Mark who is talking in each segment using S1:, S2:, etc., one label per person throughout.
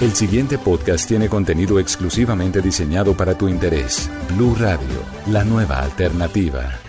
S1: El siguiente podcast tiene contenido exclusivamente diseñado para tu interés. Blue Radio, la nueva alternativa.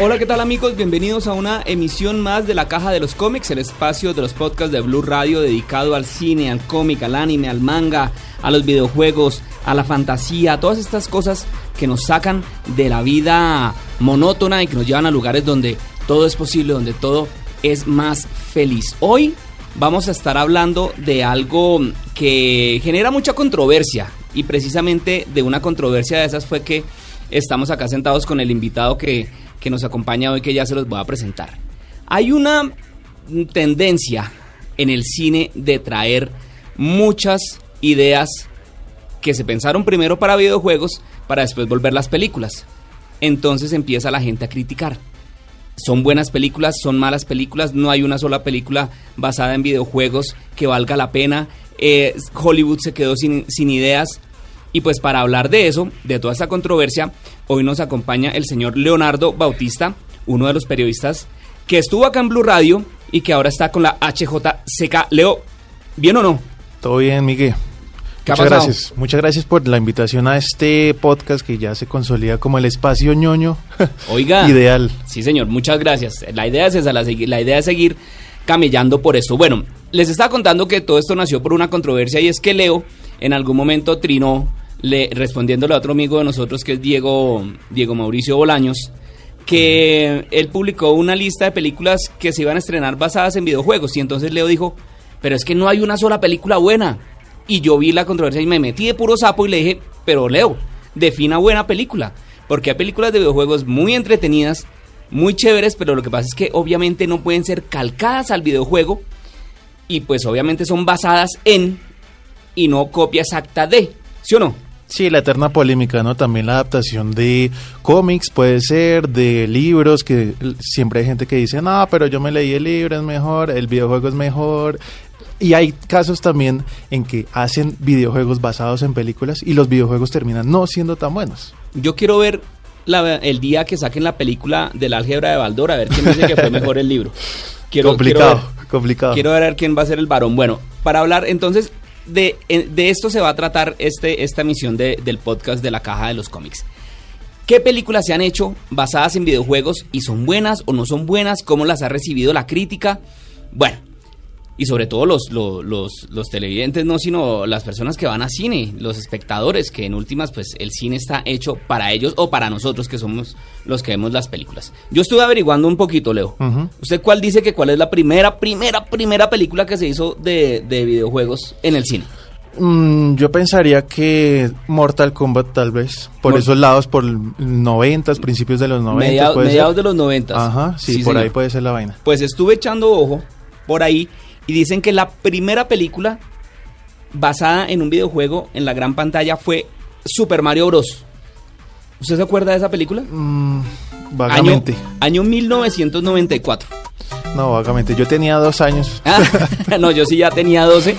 S2: Hola, ¿qué tal amigos? Bienvenidos a una emisión más de la Caja de los Cómics, el espacio de los podcasts de Blue Radio dedicado al cine, al cómic, al anime, al manga, a los videojuegos, a la fantasía, a todas estas cosas que nos sacan de la vida monótona y que nos llevan a lugares donde todo es posible, donde todo es más feliz. Hoy vamos a estar hablando de algo que genera mucha controversia y precisamente de una controversia de esas fue que estamos acá sentados con el invitado que, que nos acompaña hoy que ya se los voy a presentar. Hay una tendencia en el cine de traer muchas ideas que se pensaron primero para videojuegos para después volver las películas. Entonces empieza la gente a criticar. Son buenas películas, son malas películas, no hay una sola película basada en videojuegos que valga la pena. Eh, Hollywood se quedó sin, sin ideas. Y pues para hablar de eso, de toda esta controversia, hoy nos acompaña el señor Leonardo Bautista, uno de los periodistas que estuvo acá en Blue Radio y que ahora está con la HJCK. Leo, ¿bien o no?
S3: Todo bien, Miguel.
S2: ¿Qué ha
S3: Muchas
S2: pasado?
S3: gracias. Muchas gracias por la invitación a este podcast que ya se consolida como el espacio ñoño
S2: Oiga.
S3: ideal.
S2: Sí, señor, muchas gracias. La idea es esa, la, la idea es seguir camellando por esto. Bueno, les estaba contando que todo esto nació por una controversia y es que Leo en algún momento trinó, le, respondiéndole a otro amigo de nosotros que es Diego, Diego Mauricio Bolaños, que él publicó una lista de películas que se iban a estrenar basadas en videojuegos y entonces Leo dijo, pero es que no hay una sola película buena. Y yo vi la controversia y me metí de puro sapo y le dije, pero Leo, defina buena película. Porque hay películas de videojuegos muy entretenidas, muy chéveres, pero lo que pasa es que obviamente no pueden ser calcadas al videojuego y pues obviamente son basadas en y no copia exacta de, ¿sí o no?
S3: Sí, la eterna polémica, ¿no? También la adaptación de cómics puede ser, de libros, que siempre hay gente que dice, no, pero yo me leí el libro, es mejor, el videojuego es mejor. Y hay casos también en que hacen videojuegos basados en películas y los videojuegos terminan no siendo tan buenos.
S2: Yo quiero ver la- el día que saquen la película del álgebra de Baldor, a ver quién dice que fue mejor el libro. Quiero,
S3: complicado,
S2: quiero ver.
S3: complicado.
S2: Quiero ver quién va a ser el varón. Bueno, para hablar entonces de, de esto se va a tratar este, esta emisión de- del podcast de la caja de los cómics. ¿Qué películas se han hecho basadas en videojuegos y son buenas o no son buenas? ¿Cómo las ha recibido la crítica? Bueno, y sobre todo los, los, los, los televidentes, no, sino las personas que van a cine, los espectadores, que en últimas, pues el cine está hecho para ellos o para nosotros que somos los que vemos las películas. Yo estuve averiguando un poquito, Leo. ¿Usted cuál dice que cuál es la primera, primera, primera película que se hizo de, de videojuegos en el cine?
S3: Mm, yo pensaría que Mortal Kombat tal vez, por
S2: Mor-
S3: esos lados, por 90, principios de los 90.
S2: Media-
S3: puede ser.
S2: mediados de los noventas.
S3: Ajá, sí,
S2: Sí,
S3: por
S2: señor.
S3: ahí puede ser la vaina.
S2: Pues estuve echando ojo por ahí y dicen que la primera película basada en un videojuego en la gran pantalla fue Super Mario Bros. ¿Usted se acuerda de esa película?
S3: Mm, vagamente.
S2: Año, año 1994.
S3: No, vagamente. Yo tenía dos años.
S2: Ah, no, yo sí ya tenía 12.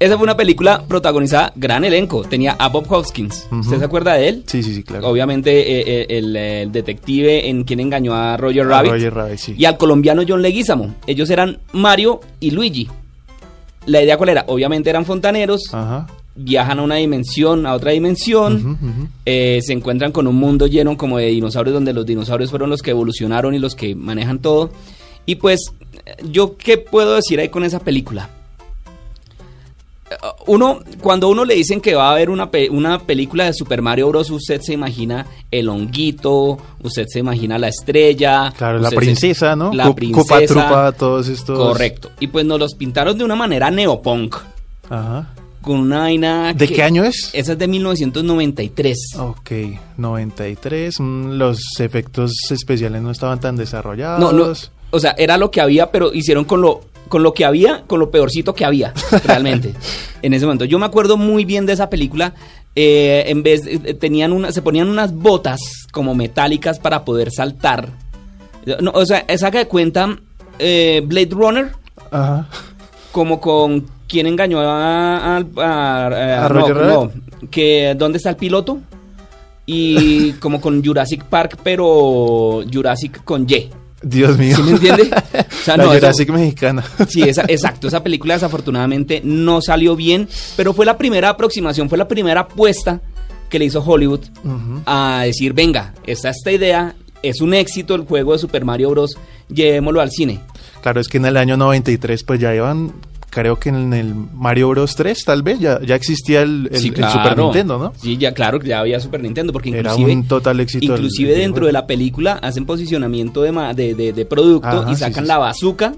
S2: Esa fue una película protagonizada, gran elenco. Tenía a Bob Hoskins. ¿Usted se acuerda de él?
S3: Sí, sí, sí, claro.
S2: Obviamente eh, eh, el, el detective en quien engañó a Roger
S3: A
S2: Rabbit.
S3: Roger Rabbit, sí.
S2: Y al colombiano John Leguizamo. Ellos eran Mario y Luigi. La idea cuál era? Obviamente eran fontaneros,
S3: Ajá.
S2: viajan a una dimensión, a otra dimensión, eh, se encuentran con un mundo lleno como de dinosaurios donde los dinosaurios fueron los que evolucionaron y los que manejan todo. Y pues, yo qué puedo decir ahí con esa película? Eh, Uno, cuando uno le dicen que va a haber una, pe- una película de Super Mario Bros., usted se imagina el honguito, usted se imagina la estrella.
S3: Claro, la
S2: se-
S3: princesa, ¿no?
S2: La princesa.
S3: Cupa Trupa, todos estos.
S2: Correcto. Y pues nos los pintaron de una manera neopunk.
S3: Ajá.
S2: con una vaina...
S3: ¿De
S2: que-
S3: qué año es?
S2: Esa es de 1993.
S3: Ok, 93. mm, Los efectos especiales no estaban tan desarrollados.
S2: No, no, o sea, era lo que había, pero hicieron con lo con lo que había, con lo peorcito que había, realmente, en ese momento. Yo me acuerdo muy bien de esa película. eh, en vez, eh, tenían una, se ponían unas botas como metálicas para poder saltar. No, o sea, saca de cuenta eh, Blade Runner
S3: Ajá.
S2: como con quien engañó a, a, a- no, que dónde está el piloto y como con Jurassic Park pero Jurassic con Y
S3: Dios mío.
S2: ¿Sí me entiende? O sea,
S3: La
S2: no, eso-
S3: Jurassic mexicana.
S2: Sí, esa, exacto. Esa película desafortunadamente no salió bien, pero fue la primera aproximación, fue la primera apuesta que le hizo Hollywood a decir, venga, está esta idea, es un éxito el juego de Super Mario Bros. Llevémoslo al cine.
S3: Claro, es que en el año 93 pues ya iban, creo que en el Mario Bros 3 tal vez ya, ya existía el, el-
S2: Sí,
S3: el Super. Nintendo, ¿no?
S2: Sí, ya claro ya había Super Nintendo, porque
S3: Era
S2: inclusive,
S3: un total éxito
S2: inclusive
S3: el
S2: dentro de la película hacen posicionamiento de, ma- de, de- de producto
S3: Ajá,
S2: y sacan
S3: sí,
S2: la bazooka.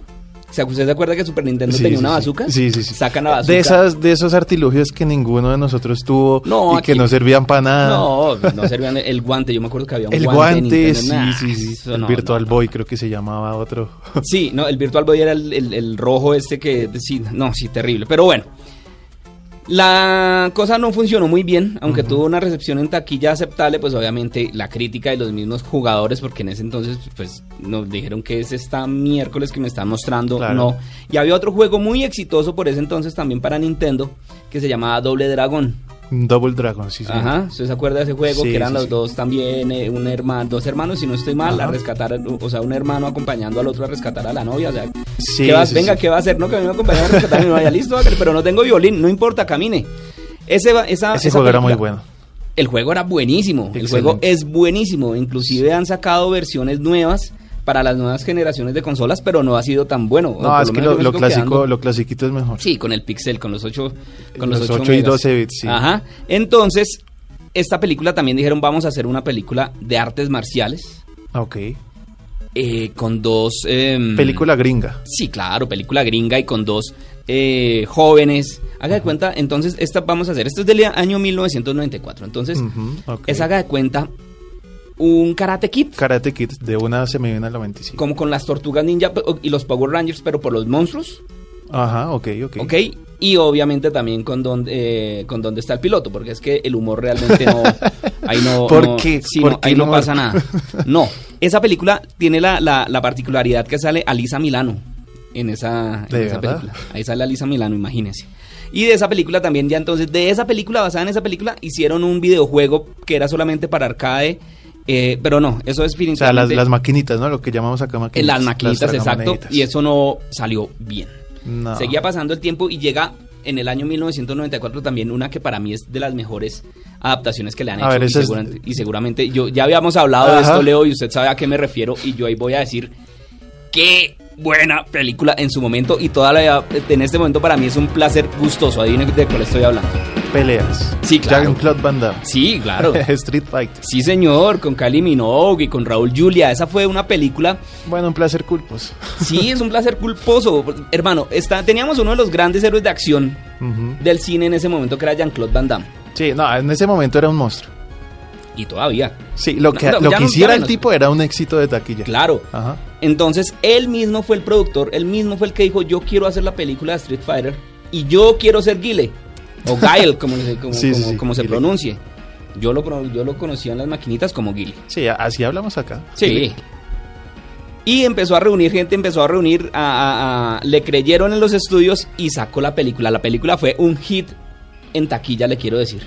S2: O sea, ¿usted se acuerda que Super Nintendo
S3: Sí,
S2: tenía
S3: sí,
S2: una bazooka?
S3: Sí, sí, sí.
S2: Sacan la bazooka.
S3: De, esas, de esos artilugios que ninguno de nosotros tuvo
S2: No,
S3: y que no servían para nada.
S2: No, no servían el guante. Yo me acuerdo que había un
S3: el
S2: guante. de
S3: guante, sí,
S2: Nah,
S3: sí, sí. El
S2: no,
S3: Virtual
S2: no.
S3: Boy creo que se llamaba otro.
S2: Sí, no, el Virtual Boy era el, el- el rojo este que... Sí, no, sí, terrible. Pero bueno. La cosa no funcionó muy bien, aunque tuvo una recepción en taquilla aceptable, pues obviamente la crítica de los mismos jugadores, porque en ese entonces pues nos dijeron que es esta miércoles que me están mostrando,
S3: Claro.
S2: no. Y había otro juego muy exitoso por ese entonces también para Nintendo, que se llamaba Doble Dragón.
S3: Double Dragon, sí, sí.
S2: Ajá, ¿usted se acuerda de ese juego?
S3: Sí,
S2: que eran
S3: sí,
S2: los
S3: sí.
S2: dos también, eh, un hermano, dos hermanos, si no estoy mal, a rescatar, o sea, un hermano acompañando al otro a rescatar a la novia, o sea,
S3: Sí,
S2: ¿qué vas? venga. ¿qué va a hacer? No, que a mí me acompaña a rescatar a mi novia, listo, pero no tengo violín, no importa, camine. Ese, esa,
S3: Ese
S2: esa
S3: juego era muy bueno.
S2: El juego era buenísimo, el juego es buenísimo, inclusive han sacado versiones nuevas para las nuevas generaciones de consolas, pero no ha sido tan bueno. por
S3: No, es que lo, lo clásico,
S2: quedando-
S3: lo clasiquito es mejor.
S2: Sí, con el pixel, con los 8 con
S3: Los
S2: los 8,
S3: 8 y 12 bits, sí.
S2: Ajá. Entonces, esta película también dijeron, vamos a hacer una película de artes marciales
S3: Ok.
S2: eh, con dos em,
S3: Película gringa.
S2: Sí, claro, película gringa y con dos eh, jóvenes. Haga de cuenta, entonces, esta vamos a hacer. Esto es del año 1994. Entonces,
S3: Ujú, ok.
S2: es haga de cuenta un Karate Kid.
S3: Karate Kid, de una se me viene a la 25.
S2: Como con las tortugas ninja y los Power Rangers, pero por los monstruos.
S3: Ajá, ok, ok.
S2: ¿Ok? Y obviamente también con dónde, eh, con dónde está el piloto, porque es que el humor realmente no. Ahí no.
S3: ¿Por
S2: no-
S3: qué?
S2: sí,
S3: ¿Por
S2: no,
S3: qué
S2: ahí no pasa nada. No, esa película tiene la, la, la particularidad que sale Alisa Milano en esa, en
S3: ¿De
S2: esa película. Ahí sale Alisa Milano, imagínense. Y de esa película también, ya entonces, de esa película, basada en esa película, hicieron un videojuego que era solamente para arcade. Eh, pero no, eso es
S3: O sea, las, maquinitas, ¿no? Lo que llamamos acá maquinitas.
S2: las maquinitas, exacto. Y eso no salió bien.
S3: No.
S2: Seguía pasando el tiempo y llega en el año 1994 también una que para mí es de las mejores adaptaciones que le han
S3: A
S2: hecho.
S3: ver,
S2: y,
S3: es-
S2: seguramente, y seguramente yo ya habíamos hablado de esto, Leo, y usted sabe a qué me refiero. Y yo ahí voy a decir qué buena película en su momento. Y todavía en este momento para mí es un placer gustoso. Adivinen de cuál estoy hablando.
S3: Peleas.
S2: Sí, claro.
S3: Jean-Claude Van Damme.
S2: Sí, claro.
S3: Street Fighter.
S2: Sí, señor, con Kylie Minogue y con Raúl Julia. Esa fue una película
S3: Bueno, un placer culpos.
S2: Sí, es un placer culposo. Hermano, está, teníamos uno de los grandes héroes de acción del cine en ese momento, que era Jean-Claude Van Damme.
S3: Sí, no, en ese momento era un monstruo.
S2: Y todavía.
S3: Sí, lo que,
S2: No, no,
S3: lo que hiciera el tipo era un éxito de taquilla.
S2: Claro.
S3: Ajá.
S2: Entonces, él mismo fue el productor, él mismo fue el que dijo, yo quiero hacer la película de Street Fighter y yo quiero ser Guile. O Guile, como, se- como,
S3: Sí, sí,
S2: como-
S3: sí,
S2: como se
S3: Guile.
S2: pronuncie. Yo lo, yo lo conocía en las maquinitas como Guile.
S3: Sí, así hablamos acá.
S2: Sí. Y empezó a reunir gente, empezó a reunir, a, a- a- le creyeron en los estudios y sacó la película. La película fue un hit en taquilla, le quiero decir.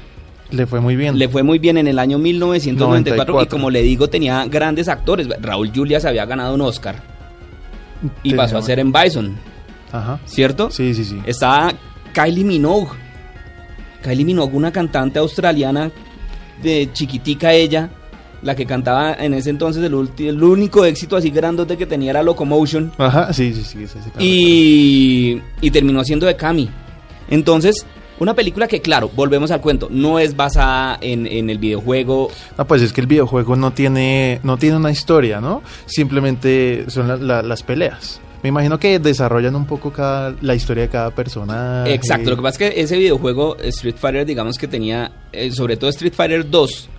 S3: Le fue muy bien.
S2: Le fue muy bien en el año 1994 y
S3: 94.
S2: como le digo tenía grandes actores. Raúl Julia se había ganado un Oscar y
S3: Tenía-
S2: pasó a ser en Bison,
S3: Ajá.
S2: ¿cierto?
S3: Sí, sí, sí.
S2: Estaba Kylie Minogue. Kylie Minogue, una cantante australiana de chiquitica ella, la que cantaba en ese entonces el, único éxito así grandote que tenía era Locomotion
S3: Ajá, sí, sí, sí. sí, sí, claro.
S2: y, y terminó haciendo de Cami. Entonces, una película que, claro, volvemos al cuento, no es basada en, en el videojuego.
S3: No, pues es que el videojuego no tiene, no tiene una historia, ¿no? Simplemente son la- la- las peleas. Me imagino que desarrollan un poco cada, la historia de cada persona.
S2: Exacto, lo que pasa es que ese videojuego Street Fighter, digamos que tenía, eh, sobre todo Street Fighter 2,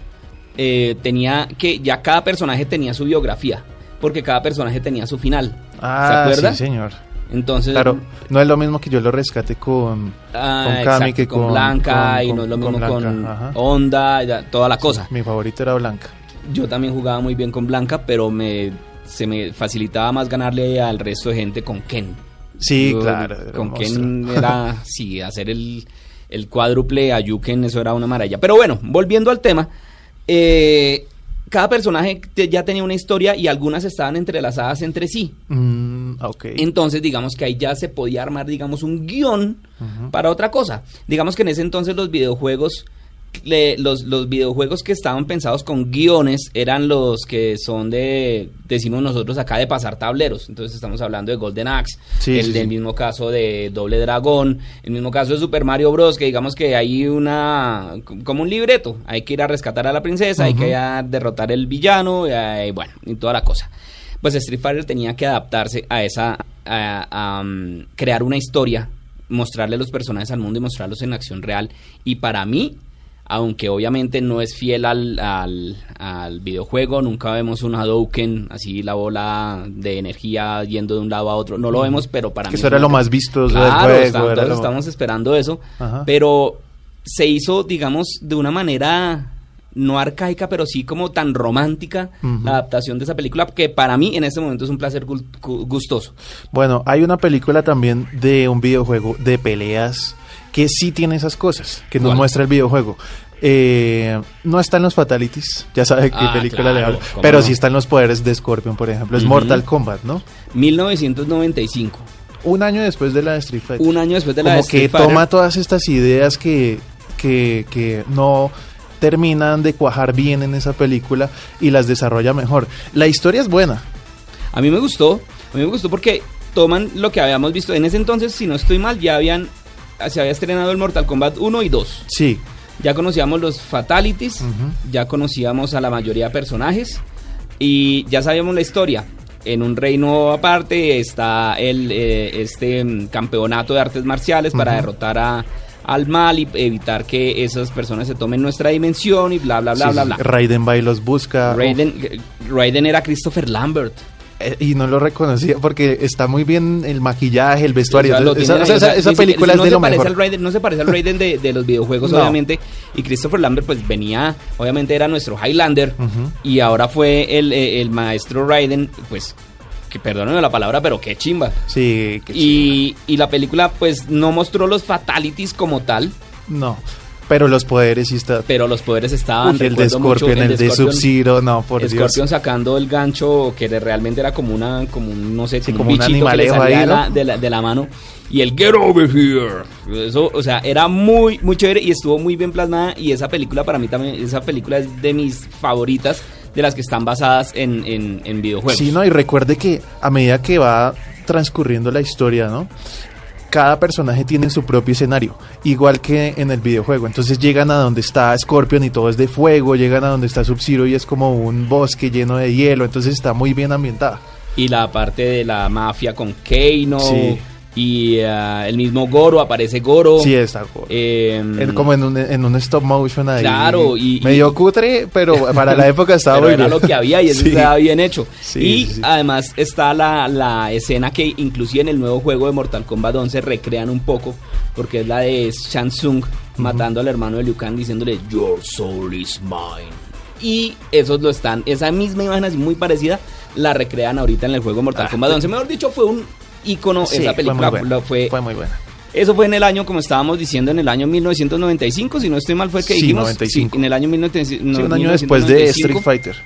S2: eh, tenía que ya cada personaje tenía su biografía, porque cada personaje tenía su final.
S3: Ah,
S2: ¿Se acuerda?
S3: sí, señor.
S2: Entonces,
S3: Claro, no es lo mismo que yo lo rescate con,
S2: ah,
S3: con Kami
S2: exacto,
S3: que
S2: con,
S3: con
S2: Blanca
S3: con-
S2: y no es lo mismo
S3: Blanca,
S2: con
S3: ajá.
S2: Honda, ya, toda la cosa.
S3: Mi favorito era Blanca.
S2: Yo también jugaba muy bien con Blanca, pero me se me facilitaba más ganarle al resto de gente con Ken.
S3: Sí,
S2: Yo,
S3: claro.
S2: Con Ken era, sí, hacer el, el cuádruple a Yuken, eso era una maravilla. Pero bueno, volviendo al tema, eh, cada personaje te- ya tenía una historia y algunas estaban entrelazadas entre sí.
S3: Mm, ok.
S2: Entonces, digamos que ahí ya se podía armar, digamos, un guion para otra cosa. Digamos que en ese entonces los videojuegos, le- los, los videojuegos que estaban pensados con guiones eran los que son de, decimos nosotros acá, de pasar tableros. Entonces estamos hablando de Golden Axe,
S3: Sí,
S2: el
S3: sí,
S2: del
S3: sí.
S2: mismo caso de Doble Dragón, el mismo caso de Super Mario Bros, que digamos que hay una, como un libreto, hay que ir a rescatar a la princesa, hay que ir a derrotar el villano, y, eh, bueno, y toda la cosa pues Street Fighter tenía que adaptarse a esa, a, a, um, crear una historia, mostrarle los personajes al mundo y mostrarlos en acción real. Y para mí, aunque obviamente no es fiel al, al, al videojuego, nunca vemos un Hadouken, así la bola de energía yendo de un lado a otro, no lo vemos, pero para
S3: Que
S2: mí...
S3: eso
S2: es
S3: era lo más
S2: Claro,
S3: del juego.
S2: está-
S3: lo-
S2: estamos esperando eso,
S3: Ajá.
S2: pero se hizo, digamos, de una manera no arcaica, pero sí como tan romántica la adaptación de esa película, que para mí en este momento es un placer gu- gu- gustoso.
S3: Bueno, hay una película también de un videojuego de peleas que sí tiene esas cosas, que nos
S2: ¿Cuál?
S3: muestra el videojuego. Eh, no están los Fatalities, ya sabe qué
S2: Ah,
S3: película le hablo, pero
S2: no.
S3: sí están los poderes de Scorpion, por ejemplo. Es. Mortal Kombat, ¿no?
S2: 1995,
S3: Un año después de la de Street Fighter.
S2: un año después de la
S3: Como
S2: de
S3: que
S2: Street Fighter,
S3: toma todas estas ideas que, que, que no terminan de cuajar bien en esa película y las desarrolla mejor. La historia es buena.
S2: A mí me gustó, a mí me gustó porque toman lo que habíamos visto en ese entonces, si no estoy mal, ya habían se había estrenado el Mortal Kombat 1 y 2.
S3: Sí.
S2: Ya conocíamos los fatalities, ya conocíamos a la mayoría de personajes y ya sabíamos la historia. En un reino aparte está el eh, este mm, campeonato de artes marciales para derrotar a, al mal y evitar que esas personas se tomen nuestra dimensión y bla bla bla
S3: Sí,
S2: bla bla.
S3: Raiden va y los busca.
S2: Raiden, Raiden era Christopher Lambert.
S3: Eh, y no lo reconocía porque está muy bien el maquillaje, el vestuario.
S2: O sea,
S3: esa,
S2: o sea,
S3: película
S2: no
S3: es de
S2: se
S3: lo
S2: parece
S3: mejor.
S2: al Raiden- no se parece al Raiden de, de los videojuegos,
S3: No.
S2: obviamente. Y Christopher Lambert, pues venía, obviamente era nuestro Highlander. Y ahora fue el, eh, el maestro Raiden, pues, que perdónenme la palabra, pero qué chimba.
S3: Sí, que
S2: Y, y la película, pues, no mostró los fatalities como tal,
S3: No, pero los poderes sí está.
S2: pero los poderes estaban.
S3: Uy, el de
S2: recuerdo mucho
S3: Scorpion, el de
S2: Scorpion-
S3: Sub-Zero, no, por
S2: Scorpion
S3: Dios.
S2: sacando el gancho que realmente era como una, como un, no sé,
S3: Sí,
S2: como,
S3: como
S2: un bichito que le
S3: animalejo
S2: salía
S3: ahí,
S2: de,
S3: ¿no?
S2: la, de, la, de la mano. Y el Get Over Here. Eso, o sea, era muy, muy chévere y estuvo muy bien plasmada. Y esa película para mí también, esa película es de mis favoritas, de las que están basadas en, en, en videojuegos.
S3: Sí, no, y recuerde que a medida que va transcurriendo la historia, ¿no? Cada personaje tiene su propio escenario, igual que en el videojuego. Entonces llegan a donde está Scorpion y todo es de fuego, llegan a donde está Sub-Zero y es como un bosque lleno de hielo, entonces está muy bien ambientada.
S2: Y la parte de la mafia con Keino.
S3: Sí.
S2: Y ah, el mismo Goro, aparece Goro.
S3: Sí, está
S2: Eh,
S3: en- como en un, en un stop motion ahí.
S2: Claro, y-
S3: medio
S2: y-
S3: cutre, pero para la época estaba
S2: pero
S3: muy
S2: era
S3: bien.
S2: lo que había y eso
S3: Sí.
S2: estaba bien hecho.
S3: Sí,
S2: y
S3: sí,
S2: además está la, la escena que inclusive en el nuevo juego de Mortal Kombat 11 recrean un poco, porque es la de Shang Tsung matando al hermano de Liu Kang diciéndole Your soul is mine. Y esos lo están, esa misma imagen así muy parecida la recrean ahorita en el juego Mortal
S3: Ah,
S2: Kombat 11. Mejor dicho, fue un icono
S3: Sí,
S2: esa
S3: fue
S2: película.
S3: muy buena,
S2: lo fue,
S3: fue muy buena.
S2: eso fue en el año, como estábamos diciendo, en el año 1995, si no estoy mal, fue que
S3: Sí,
S2: dijimos.
S3: 95.
S2: Sí, en el año 1995.
S3: Sí, un año después de Street Fighter.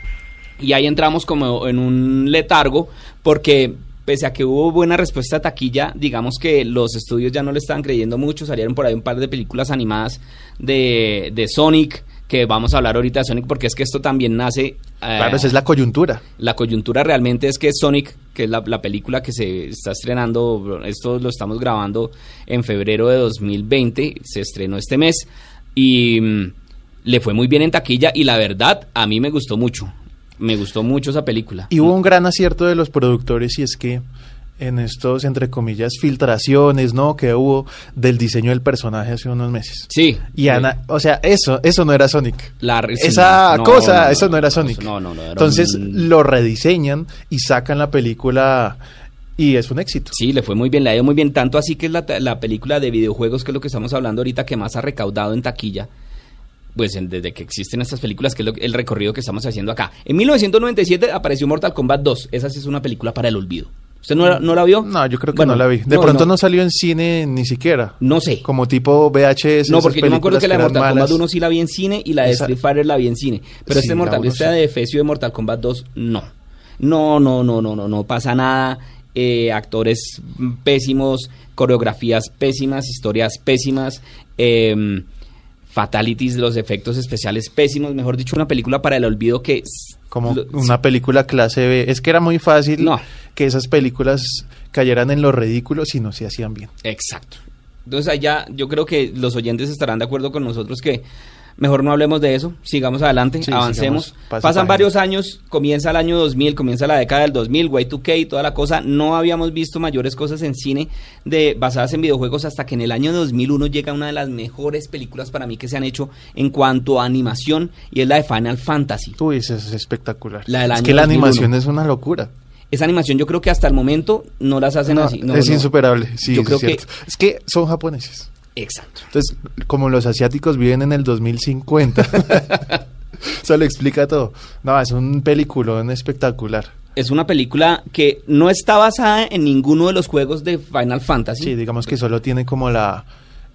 S2: Y ahí entramos como en un letargo, porque pese a que hubo buena respuesta a taquilla, digamos que los estudios ya no le estaban creyendo mucho, salieron por ahí un par de películas animadas de, de Sonic, que vamos a hablar ahorita de Sonic, porque es que esto también nace... eh,
S3: Claro, esa es la coyuntura.
S2: la coyuntura realmente es que Sonic, que es la, la película que se está estrenando, esto lo estamos grabando en febrero de 2020, se estrenó este mes y mm, le fue muy bien en taquilla y la verdad a mí me gustó mucho, me gustó mucho esa película.
S3: Y hubo un gran acierto de los productores y es que en estos, entre comillas, filtraciones, ¿no? Que hubo del diseño del personaje hace unos meses.
S2: Sí.
S3: Y Ana, o sea, eso, eso no era Sonic.
S2: La
S3: Esa
S2: no,
S3: cosa,
S2: no,
S3: eso no era Sonic.
S2: no, no, no, era
S3: Entonces
S2: un-
S3: lo rediseñan y sacan la película y es un éxito.
S2: Sí, le fue muy bien, le ha ido muy bien. Tanto así que es la, la película de videojuegos, que es lo que estamos hablando ahorita, que más ha recaudado en taquilla. Pues en- desde que existen estas películas, que es lo- el recorrido que estamos haciendo acá. En 1997 apareció Mortal Kombat 2. Esa sí es una película para el olvido. ¿Usted no, la- no la vio?
S3: No, yo creo que
S2: Bueno,
S3: no la vi. De
S2: no,
S3: pronto no.
S2: no.
S3: salió en cine ni siquiera.
S2: No sé.
S3: Como tipo VHS.
S2: No, porque yo me acuerdo que la de Mortal Kombat
S3: malas.
S2: 1 sí la vi en cine y la de
S3: Esa-
S2: Street Fighter la vi en cine. Pero
S3: Sí,
S2: este Mortal, esta
S3: sí.
S2: de Efesio de Mortal Kombat 2, no. No, no, no, no, no, no pasa nada. Eh, actores pésimos, coreografías pésimas, historias pésimas, em, fatalities los efectos especiales pésimos. Mejor dicho, una película para el olvido que...
S3: Como
S2: lo-
S3: una película clase B. Es que era muy fácil
S2: No.
S3: que esas películas cayeran en lo ridículo si no se hacían bien.
S2: Exacto. Entonces allá yo creo que los oyentes estarán de acuerdo con nosotros que mejor no hablemos de eso, sigamos adelante,
S3: Sí,
S2: avancemos.
S3: sigamos,
S2: Pasan varios años, comienza el año 2000, comienza la década del 2000, Y2K y toda la cosa. No habíamos visto mayores cosas en cine de basadas en videojuegos hasta que en el año 2001 llega una de las mejores películas para mí que se han hecho en cuanto a animación y es la de Final Fantasy.
S3: Uy, eso es espectacular.
S2: La del
S3: es
S2: año
S3: que la
S2: 2001.
S3: animación es una locura.
S2: Esa animación yo creo que hasta el momento no las hacen
S3: No,
S2: así. No,
S3: es
S2: no.
S3: insuperable. Sí,
S2: Yo
S3: es
S2: creo que-
S3: cierto. Es que son japoneses.
S2: Exacto.
S3: Entonces, como los asiáticos viven en el 2050, eso lo explica todo. No, es un peliculón espectacular.
S2: es una película que no está basada en ninguno de los juegos de Final Fantasy.
S3: Sí, digamos que solo tiene como la,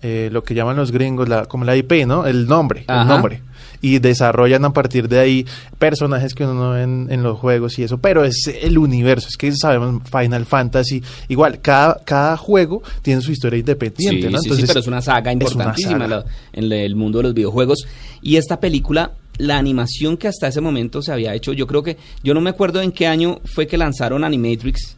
S3: eh, lo que llaman los gringos, la, como la IP, ¿no? El nombre,
S2: Ajá.
S3: el nombre. Y desarrollan a partir de ahí personajes que uno no ve en, en los juegos y eso, pero es el universo, es que sabemos Final Fantasy, igual, cada, cada juego tiene su historia independiente,
S2: Sí,
S3: ¿no?
S2: sí, sí, pero es una saga importantísima
S3: saga.
S2: en el mundo de los videojuegos. Y esta película, la animación que hasta ese momento se había hecho, yo creo que, yo no me acuerdo en qué año fue que lanzaron Animatrix,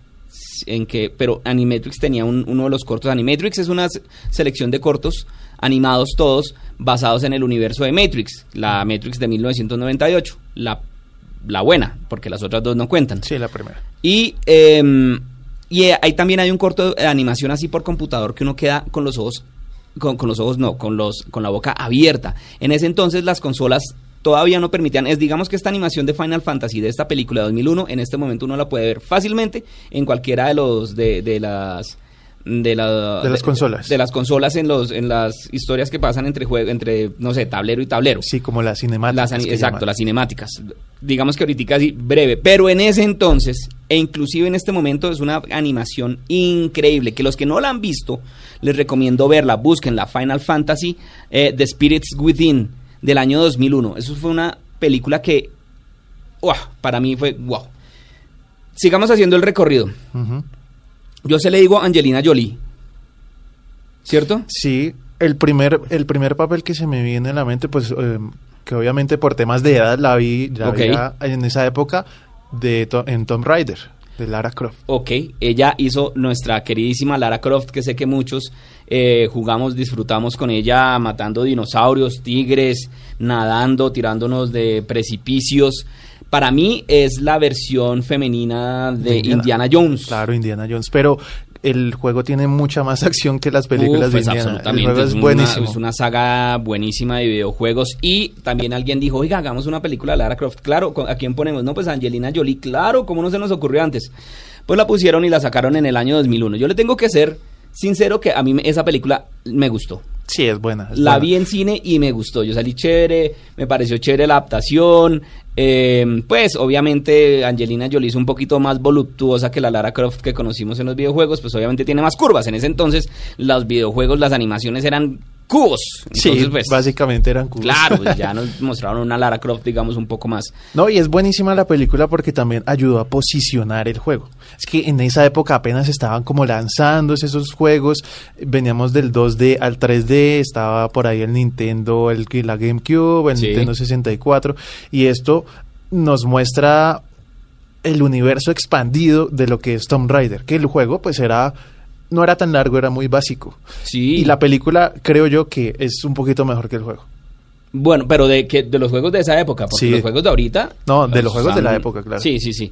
S2: en que, pero Animatrix tenía un- uno de los cortos. Animatrix es una se- selección de cortos animados todos basados en el universo de Matrix, la Matrix de 1998, la, la buena, porque las otras dos no cuentan.
S3: Sí, la primera.
S2: Y, eh, y ahí también hay un corto de animación así por computador que uno queda con los ojos, con, con los ojos no, con los, con la boca abierta. En ese entonces las consolas todavía no permitían, es digamos que esta animación de Final Fantasy de esta película de 2001, en este momento uno la puede ver fácilmente en cualquiera de los de, de las de, la-
S3: De las consolas.
S2: de las consolas en los en las historias que pasan entre juego entre no sé tablero y tablero.
S3: Sí, como
S2: las ani- exacto, las cinemáticas. Digamos que ahorita así breve, pero en ese entonces, e inclusive en este momento, es una animación increíble, que los que no la han visto, les recomiendo verla, busquen la Final Fantasy eh, The Spirits Within del año 2001. Eso fue una película que, para mí fue wow. Sigamos haciendo el recorrido. Yo se le digo Angelina Jolie, ¿cierto?
S3: Sí, el primer, el primer papel que se me viene a la mente, pues eh, que obviamente por temas de edad la vi, la vi en esa época de To- en Tomb Raider, de Lara Croft.
S2: Ok, ella hizo nuestra queridísima Lara Croft, que sé que muchos eh, jugamos, disfrutamos con ella matando dinosaurios, tigres, nadando, tirándonos de precipicios. Para mí es la versión femenina de Indiana, Jones.
S3: Claro, Indiana Jones, pero el juego tiene mucha más acción que las películas
S2: Uf,
S3: de
S2: es
S3: Indiana. El
S2: absolutamente,
S3: juego es, buenísimo.
S2: es una saga buenísima de videojuegos. Y también alguien dijo, oiga, hagamos una película de Lara Croft. Claro, ¿con- ¿a quién ponemos? No, pues Angelina Jolie. Claro, ¿cómo no se nos ocurrió antes? Pues la pusieron y la sacaron en el año 2001. Yo le tengo que ser sincero que a mí esa película me gustó.
S3: Sí, es buena. es
S2: La
S3: buena.
S2: vi en cine y me gustó. Yo salí chévere, me pareció chévere la adaptación. eh, pues obviamente Angelina Jolie es un poquito más voluptuosa que la Lara Croft que conocimos en los videojuegos, pues obviamente tiene más curvas. En ese entonces los videojuegos, las animaciones eran cubos.
S3: Sí,
S2: Entonces, pues,
S3: básicamente eran cubos.
S2: Claro, pues, ya nos mostraron una Lara Croft, digamos, un poco más.
S3: No, y es buenísima la película porque también ayudó a posicionar el juego. Es que en esa época apenas estaban como lanzándose esos juegos. Veníamos del 2D al 3D, estaba por ahí el Nintendo, el, la GameCube, el
S2: Sí.
S3: Nintendo 64. Y esto nos muestra el universo expandido de lo que es Tomb Raider. Que el juego, pues era. No era tan largo, era muy básico.
S2: Sí.
S3: Y la película, creo yo, que es un poquito mejor que el juego.
S2: Bueno, pero de, que, de los juegos de esa época, porque
S3: Sí.
S2: los juegos de ahorita...
S3: No, de los juegos de la época, claro.
S2: Sí, sí, sí.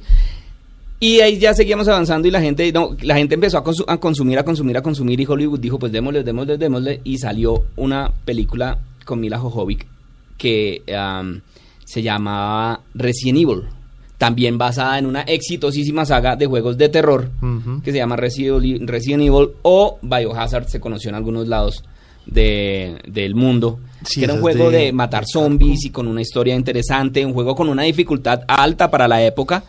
S2: Y ahí ya seguíamos avanzando y la gente, no, la gente empezó a, consu- a consumir, a consumir, a consumir y Hollywood dijo, pues démosle, démosle, démosle y salió una película con Mila Jojovic que se llamaba Resident Evil, también basada en una exitosísima saga de juegos de terror que se llama Resident, Evil o Biohazard, se conoció en algunos lados de- del mundo.
S3: Sí,
S2: que era un juego
S3: de-
S2: de matar zombies y con una historia interesante, un juego con una dificultad alta para la época.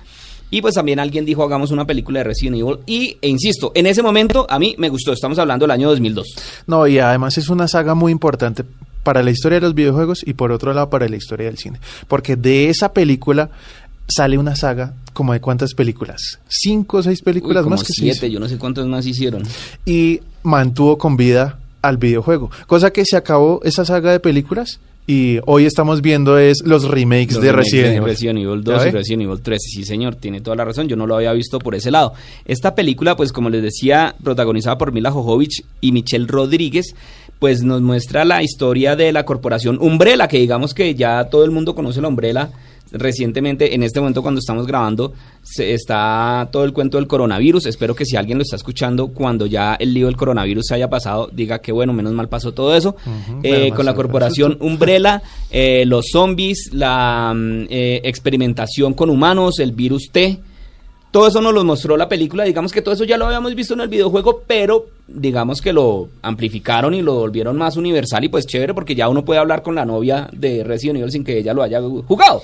S2: Y pues también alguien dijo, hagamos una película de Resident Evil. Y, e insisto, en ese momento a mí me gustó. Estamos hablando del año 2002.
S3: No, y además es una saga muy importante para la historia de los videojuegos y por otro lado para la historia del cine. Porque de esa película sale una saga como de cuántas películas? Cinco o seis
S2: Uy,
S3: películas
S2: como
S3: más que
S2: siete, yo no sé cuántos más hicieron.
S3: y mantuvo con vida al videojuego. Cosa que se acabó esa saga de películas y hoy estamos viendo es los remakes
S2: Los
S3: de
S2: remakes
S3: Resident
S2: de
S3: Evil.
S2: Resident Evil
S3: ¿Ya
S2: 2 y? Resident Evil 3. Sí, señor, tiene toda la razón. Yo no lo había visto por ese lado. Esta película, pues como les decía, protagonizada por Mila Jovovich y Michelle Rodríguez, pues nos muestra la historia de la corporación Umbrella, que digamos que ya todo el mundo conoce la Umbrella. Recientemente, en este momento cuando estamos grabando, se está todo el cuento del coronavirus. Espero que si alguien lo está escuchando, cuando ya el lío del coronavirus se haya pasado, diga que bueno, menos mal pasó todo eso. Eh, con la corporación Umbrella, eh, los zombies, la mm, eh, experimentación con humanos, el virus T. Todo eso nos lo mostró la película. Digamos que todo eso ya lo habíamos visto en el videojuego, pero digamos que lo amplificaron y lo volvieron más universal y pues chévere porque ya uno puede hablar con la novia de Resident Evil sin que ella lo haya jugado.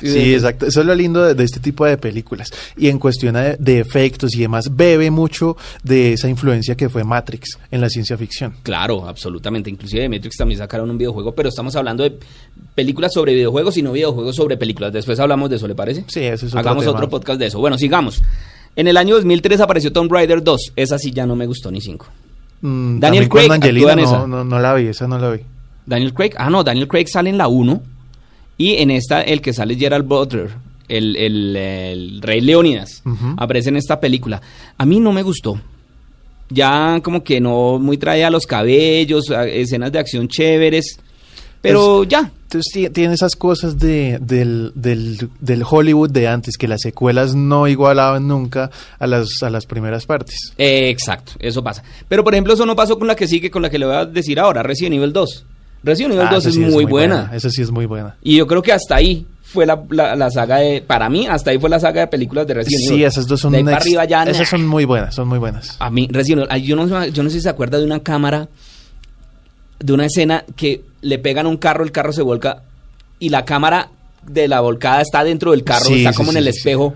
S3: Sí, exacto. Eso es lo lindo de, de este tipo de películas. Y en cuestión de, de efectos y demás, bebe mucho de esa influencia que fue Matrix en la ciencia ficción.
S2: Claro, absolutamente. Inclusive de Matrix también sacaron un videojuego, pero estamos hablando de películas sobre videojuegos y no videojuegos sobre películas. Después hablamos de eso, ¿le parece?
S3: Sí, ese es otro
S2: Hagamos
S3: tema.
S2: otro podcast de eso. Bueno, sigamos. En el año 2003 apareció Tomb Raider 2. Esa sí ya no me gustó ni cinco.
S3: Mm,
S2: Daniel Craig
S3: Angelina,
S2: actúa en esa.
S3: no, la vi, esa no la vi.
S2: Daniel Craig, ah no, Daniel Craig sale en la 1 y en esta el que sale es Gerald Butler, el, el- el rey Leónidas, aparece en esta película. A mí no me gustó. Ya como que no muy trae a los cabellos, a- escenas de acción chéveres, pero ya.
S3: Entonces ti- tiene esas cosas de, del, del, del Hollywood de antes, que las secuelas no igualaban nunca a las, a las primeras partes.
S2: Eh, exacto, eso pasa. Pero por ejemplo, eso no pasó con la que sigue, con la que le voy a decir ahora, Resident Evil 2. Resident Evil
S3: Ah,
S2: 2
S3: esa
S2: es
S3: sí
S2: muy, buena.
S3: Esa sí es muy buena.
S2: Y yo creo que hasta ahí fue la, la- la saga de, para mí, hasta ahí fue la saga de películas de Resident Evil.
S3: Sí, esas dos son
S2: De ahí para
S3: ex-
S2: arriba ya, nah.
S3: Esas son muy buenas, son muy buenas.
S2: A mí, Resident Evil, yo no, yo no sé si se acuerda de una cámara, de una escena que le pegan a un carro, el carro se volca y la cámara de la volcada está dentro del carro,
S3: Sí,
S2: está
S3: sí,
S2: como en el
S3: sí,
S2: espejo.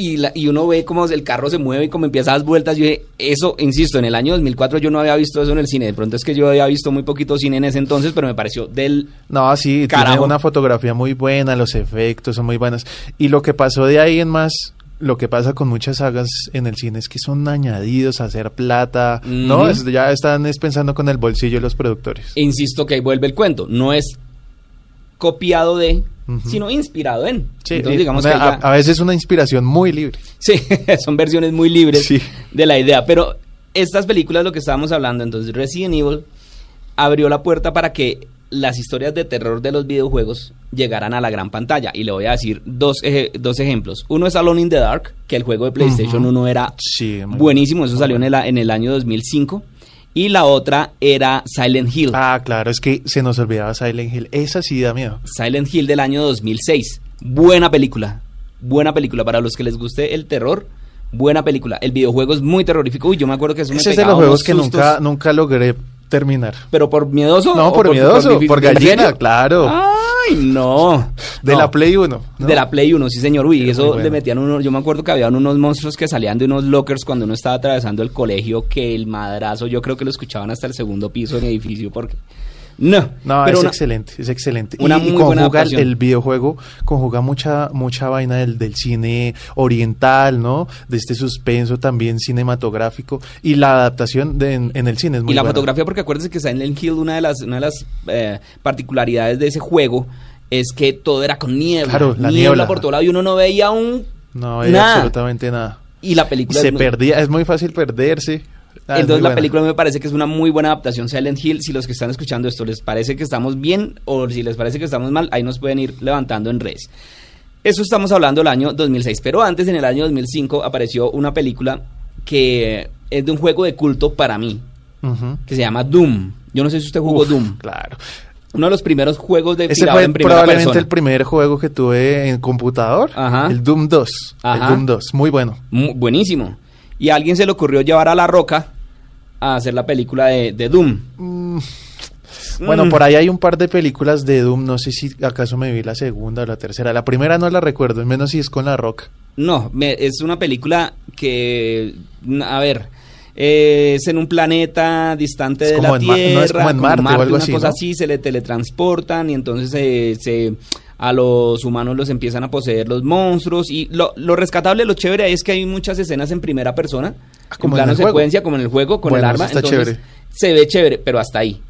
S2: Y, la- y uno ve cómo el carro se mueve y como empieza a dar vueltas. Yo dije, eso, insisto, en el año 2004 yo no había visto eso en el cine. De pronto es que yo había visto muy poquito cine en ese entonces, pero me pareció del...
S3: No, sí,
S2: Carajo.
S3: tiene una fotografía muy buena, los efectos son muy buenas. Y lo que pasó de ahí en más, lo que pasa con muchas sagas en el cine es que son añadidos a hacer plata, ¿no? Es- ya están es pensando con el bolsillo los productores.
S2: Insisto que ahí vuelve el cuento. No es copiado de, sino inspirado en.
S3: Sí,
S2: Entonces
S3: y,
S2: digamos que ya-
S3: a, a veces una inspiración muy libre.
S2: Sí, son versiones muy libres
S3: Sí.
S2: de la idea. Pero estas películas, lo que estábamos hablando, entonces Resident Evil abrió la puerta para que las historias de terror de los videojuegos llegaran a la gran pantalla. Y le voy a decir dos, eje- dos ejemplos. Uno es Alone in the Dark, que el juego de PlayStation
S3: Ujú.
S2: 1 era
S3: Sí,
S2: buenísimo. Eso salió en el, en el año 2005. Y la otra era Silent Hill.
S3: Ah, claro, es que se nos olvidaba Silent Hill. Esa sí da miedo.
S2: Silent Hill del año 2006. Buena película. Buena película. Para los que les guste el terror, buena película. El videojuego es muy terrorífico. Uy, yo me acuerdo que eso me
S3: Ese es de los juegos que nunca logré terminar.
S2: ¿Pero por miedoso?
S3: No, por miedoso, por
S2: ¿En
S3: gallina, claro.
S2: Ay, no.
S3: De
S2: No.
S3: la Play 1. ¿no?
S2: De la Play 1, sí señor. Uy,
S3: Era
S2: eso
S3: bueno.
S2: le metían unos, yo me acuerdo que había unos monstruos que salían de unos lockers cuando uno estaba atravesando el colegio, que el madrazo, yo creo que lo escuchaban hasta el segundo piso en edificio, porque... No,
S3: No,
S2: pero
S3: es
S2: una-
S3: excelente, es excelente.
S2: una
S3: y, y conjuga el, videojuego, conjuga mucha, mucha vaina del, del cine oriental, ¿no? De este suspenso también cinematográfico. Y la adaptación de, en, en el cine es muy
S2: y la
S3: buena.
S2: fotografía, porque acuérdense que Silent Hill, una de las, una de las eh, particularidades de ese juego es que todo era con niebla.
S3: Claro, la
S2: niebla,
S3: niebla.
S2: por todo lado y uno no veía un...
S3: No
S2: nada.
S3: absolutamente nada.
S2: Y la película...
S3: Se
S2: es muy-
S3: perdía, es muy fácil perderse. Ah, es
S2: Entonces la
S3: buena.
S2: película me parece que es una muy buena adaptación Silent Hill. Si los que están escuchando esto les parece que estamos bien o si les parece que estamos mal, ahí nos pueden ir levantando en redes. Eso estamos hablando del año 2006, pero antes, en el año 2005, apareció una película que es de un juego de culto para mí, que se llama Doom. Yo no sé si usted jugó
S3: Uf,
S2: Doom.
S3: Claro.
S2: Uno de los primeros juegos de
S3: Ese fue
S2: en
S3: probablemente
S2: persona.
S3: el primer juego que tuve en computador.
S2: Ajá.
S3: El Doom 2.
S2: Ajá.
S3: El Doom 2. Muy bueno.
S2: Buenísimo. Y a alguien se le ocurrió llevar a La Roca a hacer la película de, de Doom.
S3: Bueno,
S2: Mm.
S3: por ahí hay un par de películas de Doom. No sé si acaso me vi la segunda o la tercera. La primera no la recuerdo, al menos si es con la Rock.
S2: No, me- es una película que, a ver, eh, es en un planeta distante
S3: Es
S2: de la Tierra,
S3: no es como en Marte o algo
S2: una
S3: así,
S2: cosa
S3: ¿no?
S2: así, se le teletransportan y entonces se- a los humanos los empiezan a poseer los monstruos y lo, lo rescatable, lo chévere es que hay muchas escenas en primera persona,
S3: Ah, como
S2: en plano secuencia, como en el juego, con
S3: Bueno,
S2: el arma,
S3: está
S2: entonces
S3: chévere.
S2: se ve chévere, pero hasta ahí.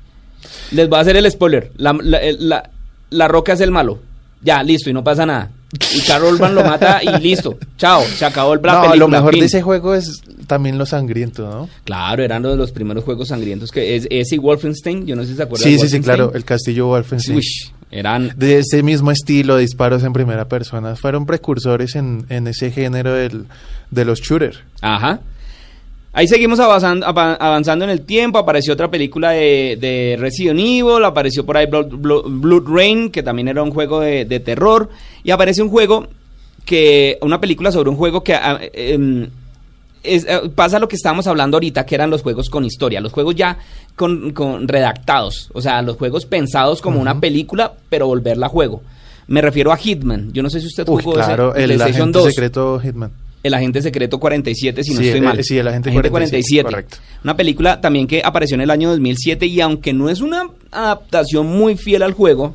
S2: Les voy a hacer el spoiler, la, la, la- la roca es el malo, ya, listo, y no pasa nada. Y Carol Van lo mata y listo. Chao, se acabó el la
S3: no,
S2: película.
S3: lo mejor
S2: fin.
S3: de ese juego es también lo sangriento, ¿no?
S2: Claro, eran uno de los primeros juegos sangrientos que es ese Wolfenstein, yo no sé si se acuerdan
S3: Sí, sí, sí, claro. El castillo Wolfenstein.
S2: Uish, eran
S3: De ese mismo estilo, disparos en primera persona. Fueron precursores en, en ese género del, de los shooters.
S2: Ajá. Ahí seguimos avanzando, ava- avanzando en el tiempo. Apareció otra película de, de Resident Evil. Apareció por ahí Blood, Blood- Blood Rain, que también era un juego de, de terror. Y aparece un juego que. Una película sobre un juego que. ah, em, es, eh, pasa lo que estábamos hablando ahorita, que eran los juegos con historia, los juegos ya con, con redactados, o sea, los juegos pensados como una película, pero volverla juego. Me refiero a Hitman. Yo no sé si usted
S3: Uy,
S2: jugó
S3: claro,
S2: ese
S3: el agente
S2: 2.
S3: secreto Hitman.
S2: El agente secreto 47, si no
S3: Sí,
S2: estoy
S3: el-
S2: mal.
S3: sí, el agente 47, correcto.
S2: Una película también que apareció en el año 2007 y aunque no es una adaptación muy fiel al juego,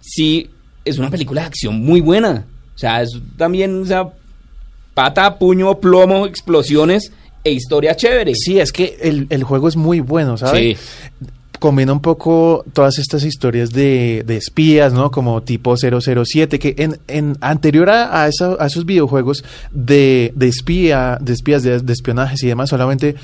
S2: sí es una película de acción muy buena. O sea, es también, o sea, pata, puño, plomo, explosiones e historia chévere.
S3: Sí, es que el, el juego es muy bueno, ¿sabes?
S2: Sí.
S3: Combina un poco todas estas historias de, de espías, ¿no? Como tipo 007, que en, en anterior a, a esa- a esos videojuegos de, de espía, de espías, de, de espionajes y demás, solamente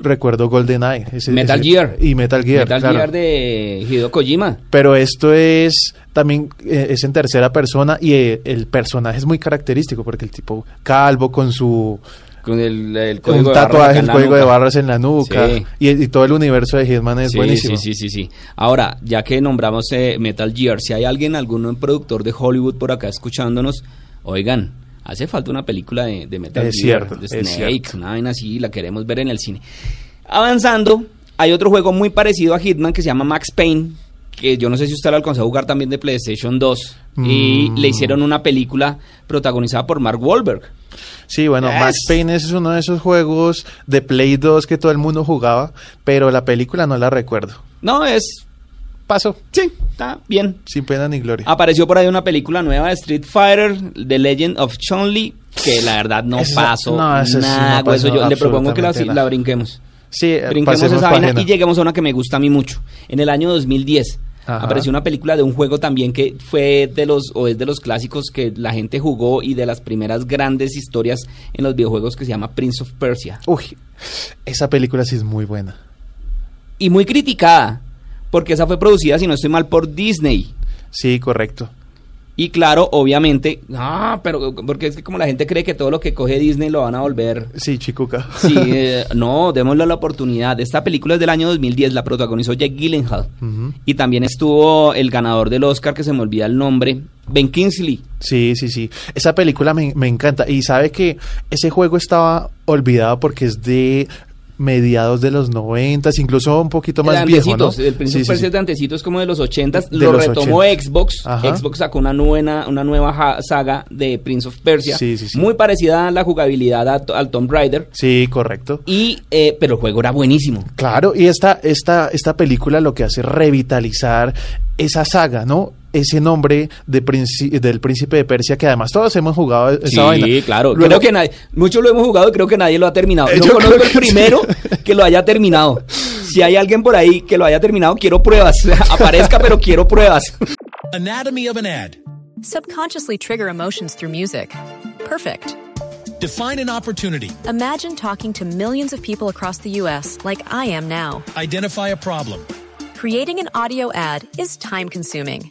S3: recuerdo GoldenEye. ese-
S2: Metal
S3: ese-
S2: Gear.
S3: Y Metal Gear,
S2: Metal
S3: claro.
S2: Gear de Hideo Kojima.
S3: Pero esto es también eh, es en tercera persona y eh, el personaje es muy característico porque el tipo calvo con su
S2: Con el, el
S3: con
S2: código
S3: un tatuaje, el código de barras en la nuca
S2: Sí.
S3: y, y todo el universo de Hitman es
S2: Sí,
S3: buenísimo.
S2: Sí, sí, sí, sí. Ahora, ya que nombramos eh, Metal Gear, si hay alguien, algún productor de Hollywood por acá escuchándonos, oigan, hace falta una película de, de Metal
S3: Es
S2: Gear,
S3: cierto,
S2: de
S3: es
S2: Snake,
S3: cierto.
S2: una vaina así, la queremos ver en el cine. Avanzando, hay otro juego muy parecido a Hitman que se llama Max Payne, que yo no sé si usted lo alcanzó a jugar también de PlayStation 2, y
S3: Mm.
S2: le hicieron una película protagonizada por Mark Wahlberg.
S3: Sí, bueno,
S2: Yes.
S3: Max Payne es uno de esos juegos de Play 2 que todo el mundo jugaba, pero la película no la recuerdo.
S2: No, es...
S3: Paso,
S2: Sí, está bien.
S3: sin pena ni gloria.
S2: Apareció por ahí una película nueva de Street Fighter, The Legend of Chun-Li, que la verdad no pasó
S3: no, sí
S2: nada.
S3: no
S2: güey, eso
S3: pasó
S2: yo le propongo que la, brinquemos.
S3: sí, eh,
S2: Brinquemos esa vaina
S3: página.
S2: y lleguemos a una que me gusta a mí mucho. En el año 2010
S3: Ajá.
S2: apareció una película de un juego también que fue de los, o es de los clásicos que la gente jugó y de las primeras grandes historias en los videojuegos que se llama Prince of Persia.
S3: Uy, esa película sí es muy buena.
S2: Y muy criticada, porque esa fue producida, si no estoy mal, por Disney.
S3: Sí, correcto.
S2: Y claro, obviamente, ah, pero porque es que como la gente cree que todo lo que coge Disney lo van a volver.
S3: Sí, Chicuca.
S2: Sí, eh, no, démosle la oportunidad. Esta película es del año 2010, la protagonizó Jack Gyllenhaal. Y también estuvo el ganador del Oscar, que se me olvida el nombre, Ben Kingsley.
S3: Sí, sí, sí. Esa película me, me encanta. Y sabe que ese juego estaba olvidado porque es de mediados de los noventas, incluso un poquito más viejo,
S2: El Prince
S3: Sí,
S2: of
S3: sí,
S2: de antecitos como de los 80
S3: De
S2: Lo
S3: los
S2: retomó
S3: 80.
S2: Xbox.
S3: Ajá.
S2: Xbox sacó una nueva, una nueva saga de Prince of Persia.
S3: Sí, sí, sí.
S2: Muy parecida a la jugabilidad a- al Tomb Raider.
S3: Sí, correcto.
S2: Y, eh, pero el juego era buenísimo.
S3: Claro, y esta, esta, esta película lo que hace es revitalizar esa saga, ¿no? Ese nombre de del príncipe de Persia, que además todos hemos jugado esa
S2: sí,
S3: vaina.
S2: claro.
S3: Luego-
S2: creo que nadie, muchos lo hemos jugado, creo que nadie lo ha terminado.
S3: Eh,
S2: No
S3: yo
S2: conozco el
S3: que
S2: primero que lo haya terminado. Si hay alguien por ahí que lo haya terminado, quiero pruebas. Aparezca, pero quiero pruebas.
S4: Anatomy of an ad.
S5: Subconsciously trigger emotions through music. Perfect.
S4: Define an opportunity.
S5: Imagine talking to millions of people across the U.S. like I am now.
S4: Identify a problem.
S5: Creating an audio ad is time consuming.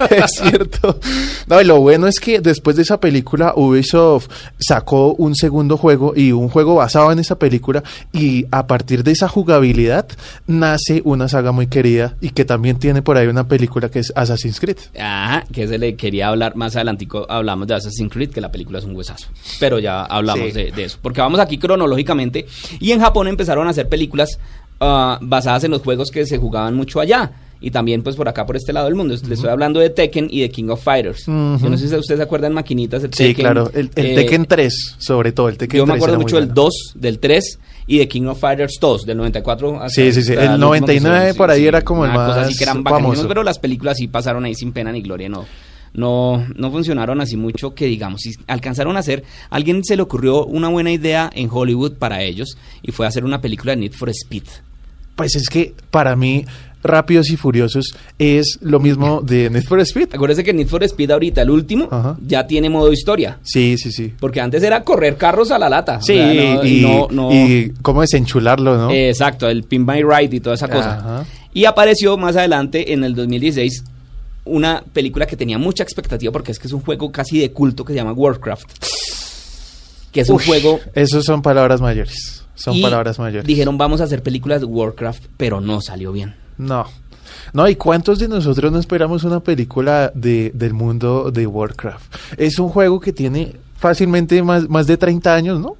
S3: es cierto. No, y lo bueno es que después de esa película, Ubisoft sacó un segundo juego y un juego basado en esa película. Y a partir de esa jugabilidad nace una saga muy querida y que también tiene por ahí una película que es Assassin's Creed.
S2: Ajá, que se le quería hablar más adelantico, hablamos de Assassin's Creed, que la película es un huesazo. Pero ya hablamos
S3: Sí.
S2: de, de eso. Porque vamos aquí cronológicamente. Y en Japón empezaron a hacer películas ah, basadas en los juegos que se jugaban mucho allá. Y también pues por acá, por este lado del mundo. Les estoy hablando de Tekken y de King of Fighters. Yo no sé si ustedes se acuerdan maquinitas, el
S3: Sí,
S2: Tekken.
S3: claro. El, el
S2: eh,
S3: Tekken 3, sobre todo. El Tekken
S2: Yo me
S3: 3
S2: acuerdo mucho del
S3: bueno.
S2: 2, del 3 y de King of Fighters 2, del 94. hasta-
S3: Sí, sí, sí. El
S2: último que
S3: 99
S2: hicieron,
S3: por ahí era como el
S2: cosa así
S3: más
S2: que eran
S3: famoso.
S2: pero las películas sí pasaron ahí sin pena ni gloria, no. No, no funcionaron así mucho que digamos, si alcanzaron a hacer, a alguien se le ocurrió una buena idea en Hollywood para ellos y fue hacer una película de Need for Speed.
S3: Pues es que para mí, Rápidos y Furiosos es lo mismo de Need for Speed.
S2: Acuérdense que Need for Speed ahorita, el último,
S3: Ajá.
S2: ya tiene modo historia.
S3: Sí, sí, sí.
S2: Porque antes era correr carros a la lata. o
S3: Sí,
S2: sea, no-
S3: y,
S2: no- no-
S3: y cómo desenchularlo, ¿no?
S2: Exacto, el Pin by Ride y toda esa cosa.
S3: Ajá.
S2: Y apareció más adelante, en el 2016, una película que tenía mucha expectativa porque es que es un juego casi de culto que se llama Warcraft. Que es un juego...
S3: Esos son palabras mayores. Son
S2: y
S3: palabras mayores.
S2: Dijeron, vamos a hacer películas de Warcraft, pero no salió bien.
S3: No. No, ¿y cuántos de nosotros no esperamos una película de, del mundo de Warcraft? Es un juego que tiene fácilmente más, más de 30 años, ¿no?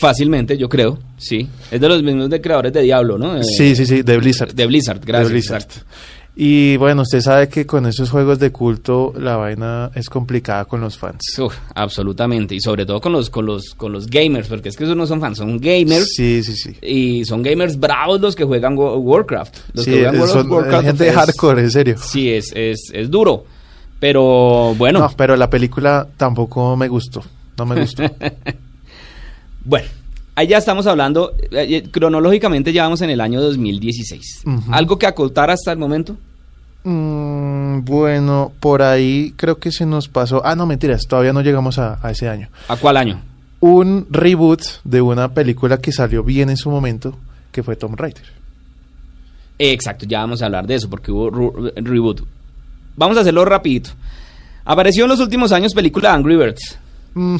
S2: Fácilmente, yo creo, sí. Es de los mismos de creadores de Diablo, ¿no?
S3: Sí, sí, sí, de Blizzard.
S2: De Blizzard, gracias.
S3: De Blizzard. Y bueno, usted sabe que con esos juegos de culto la vaina es complicada con los fans.
S2: Uf, absolutamente. Y sobre todo con los, con los, con los gamers, porque es que esos no son fans, son gamers.
S3: Sí, sí, sí.
S2: Y son gamers bravos los que juegan Warcraft. Los
S3: Sí,
S2: que juegan World
S3: son
S2: Warcraft
S3: gente
S2: es-
S3: hardcore, en serio.
S2: Sí, es, es, es duro. Pero bueno,
S3: No, pero la película tampoco me gustó. No me gustó.
S2: bueno. Ahí ya estamos hablando, eh, eh, cronológicamente ya vamos en el año 2016.
S3: Ujú.
S2: ¿Algo que acotar hasta el momento?
S3: Mm, bueno, por ahí creo que se nos pasó. Ah, no, mentiras, todavía no llegamos a, a ese año.
S2: ¿A cuál año?
S3: Un reboot de una película que salió bien en su momento, que fue Tomb Raider.
S2: Exacto, ya vamos a hablar de eso porque hubo reboot. Vamos a hacerlo rapidito. Apareció en los últimos años película Angry Birds.
S3: Mm,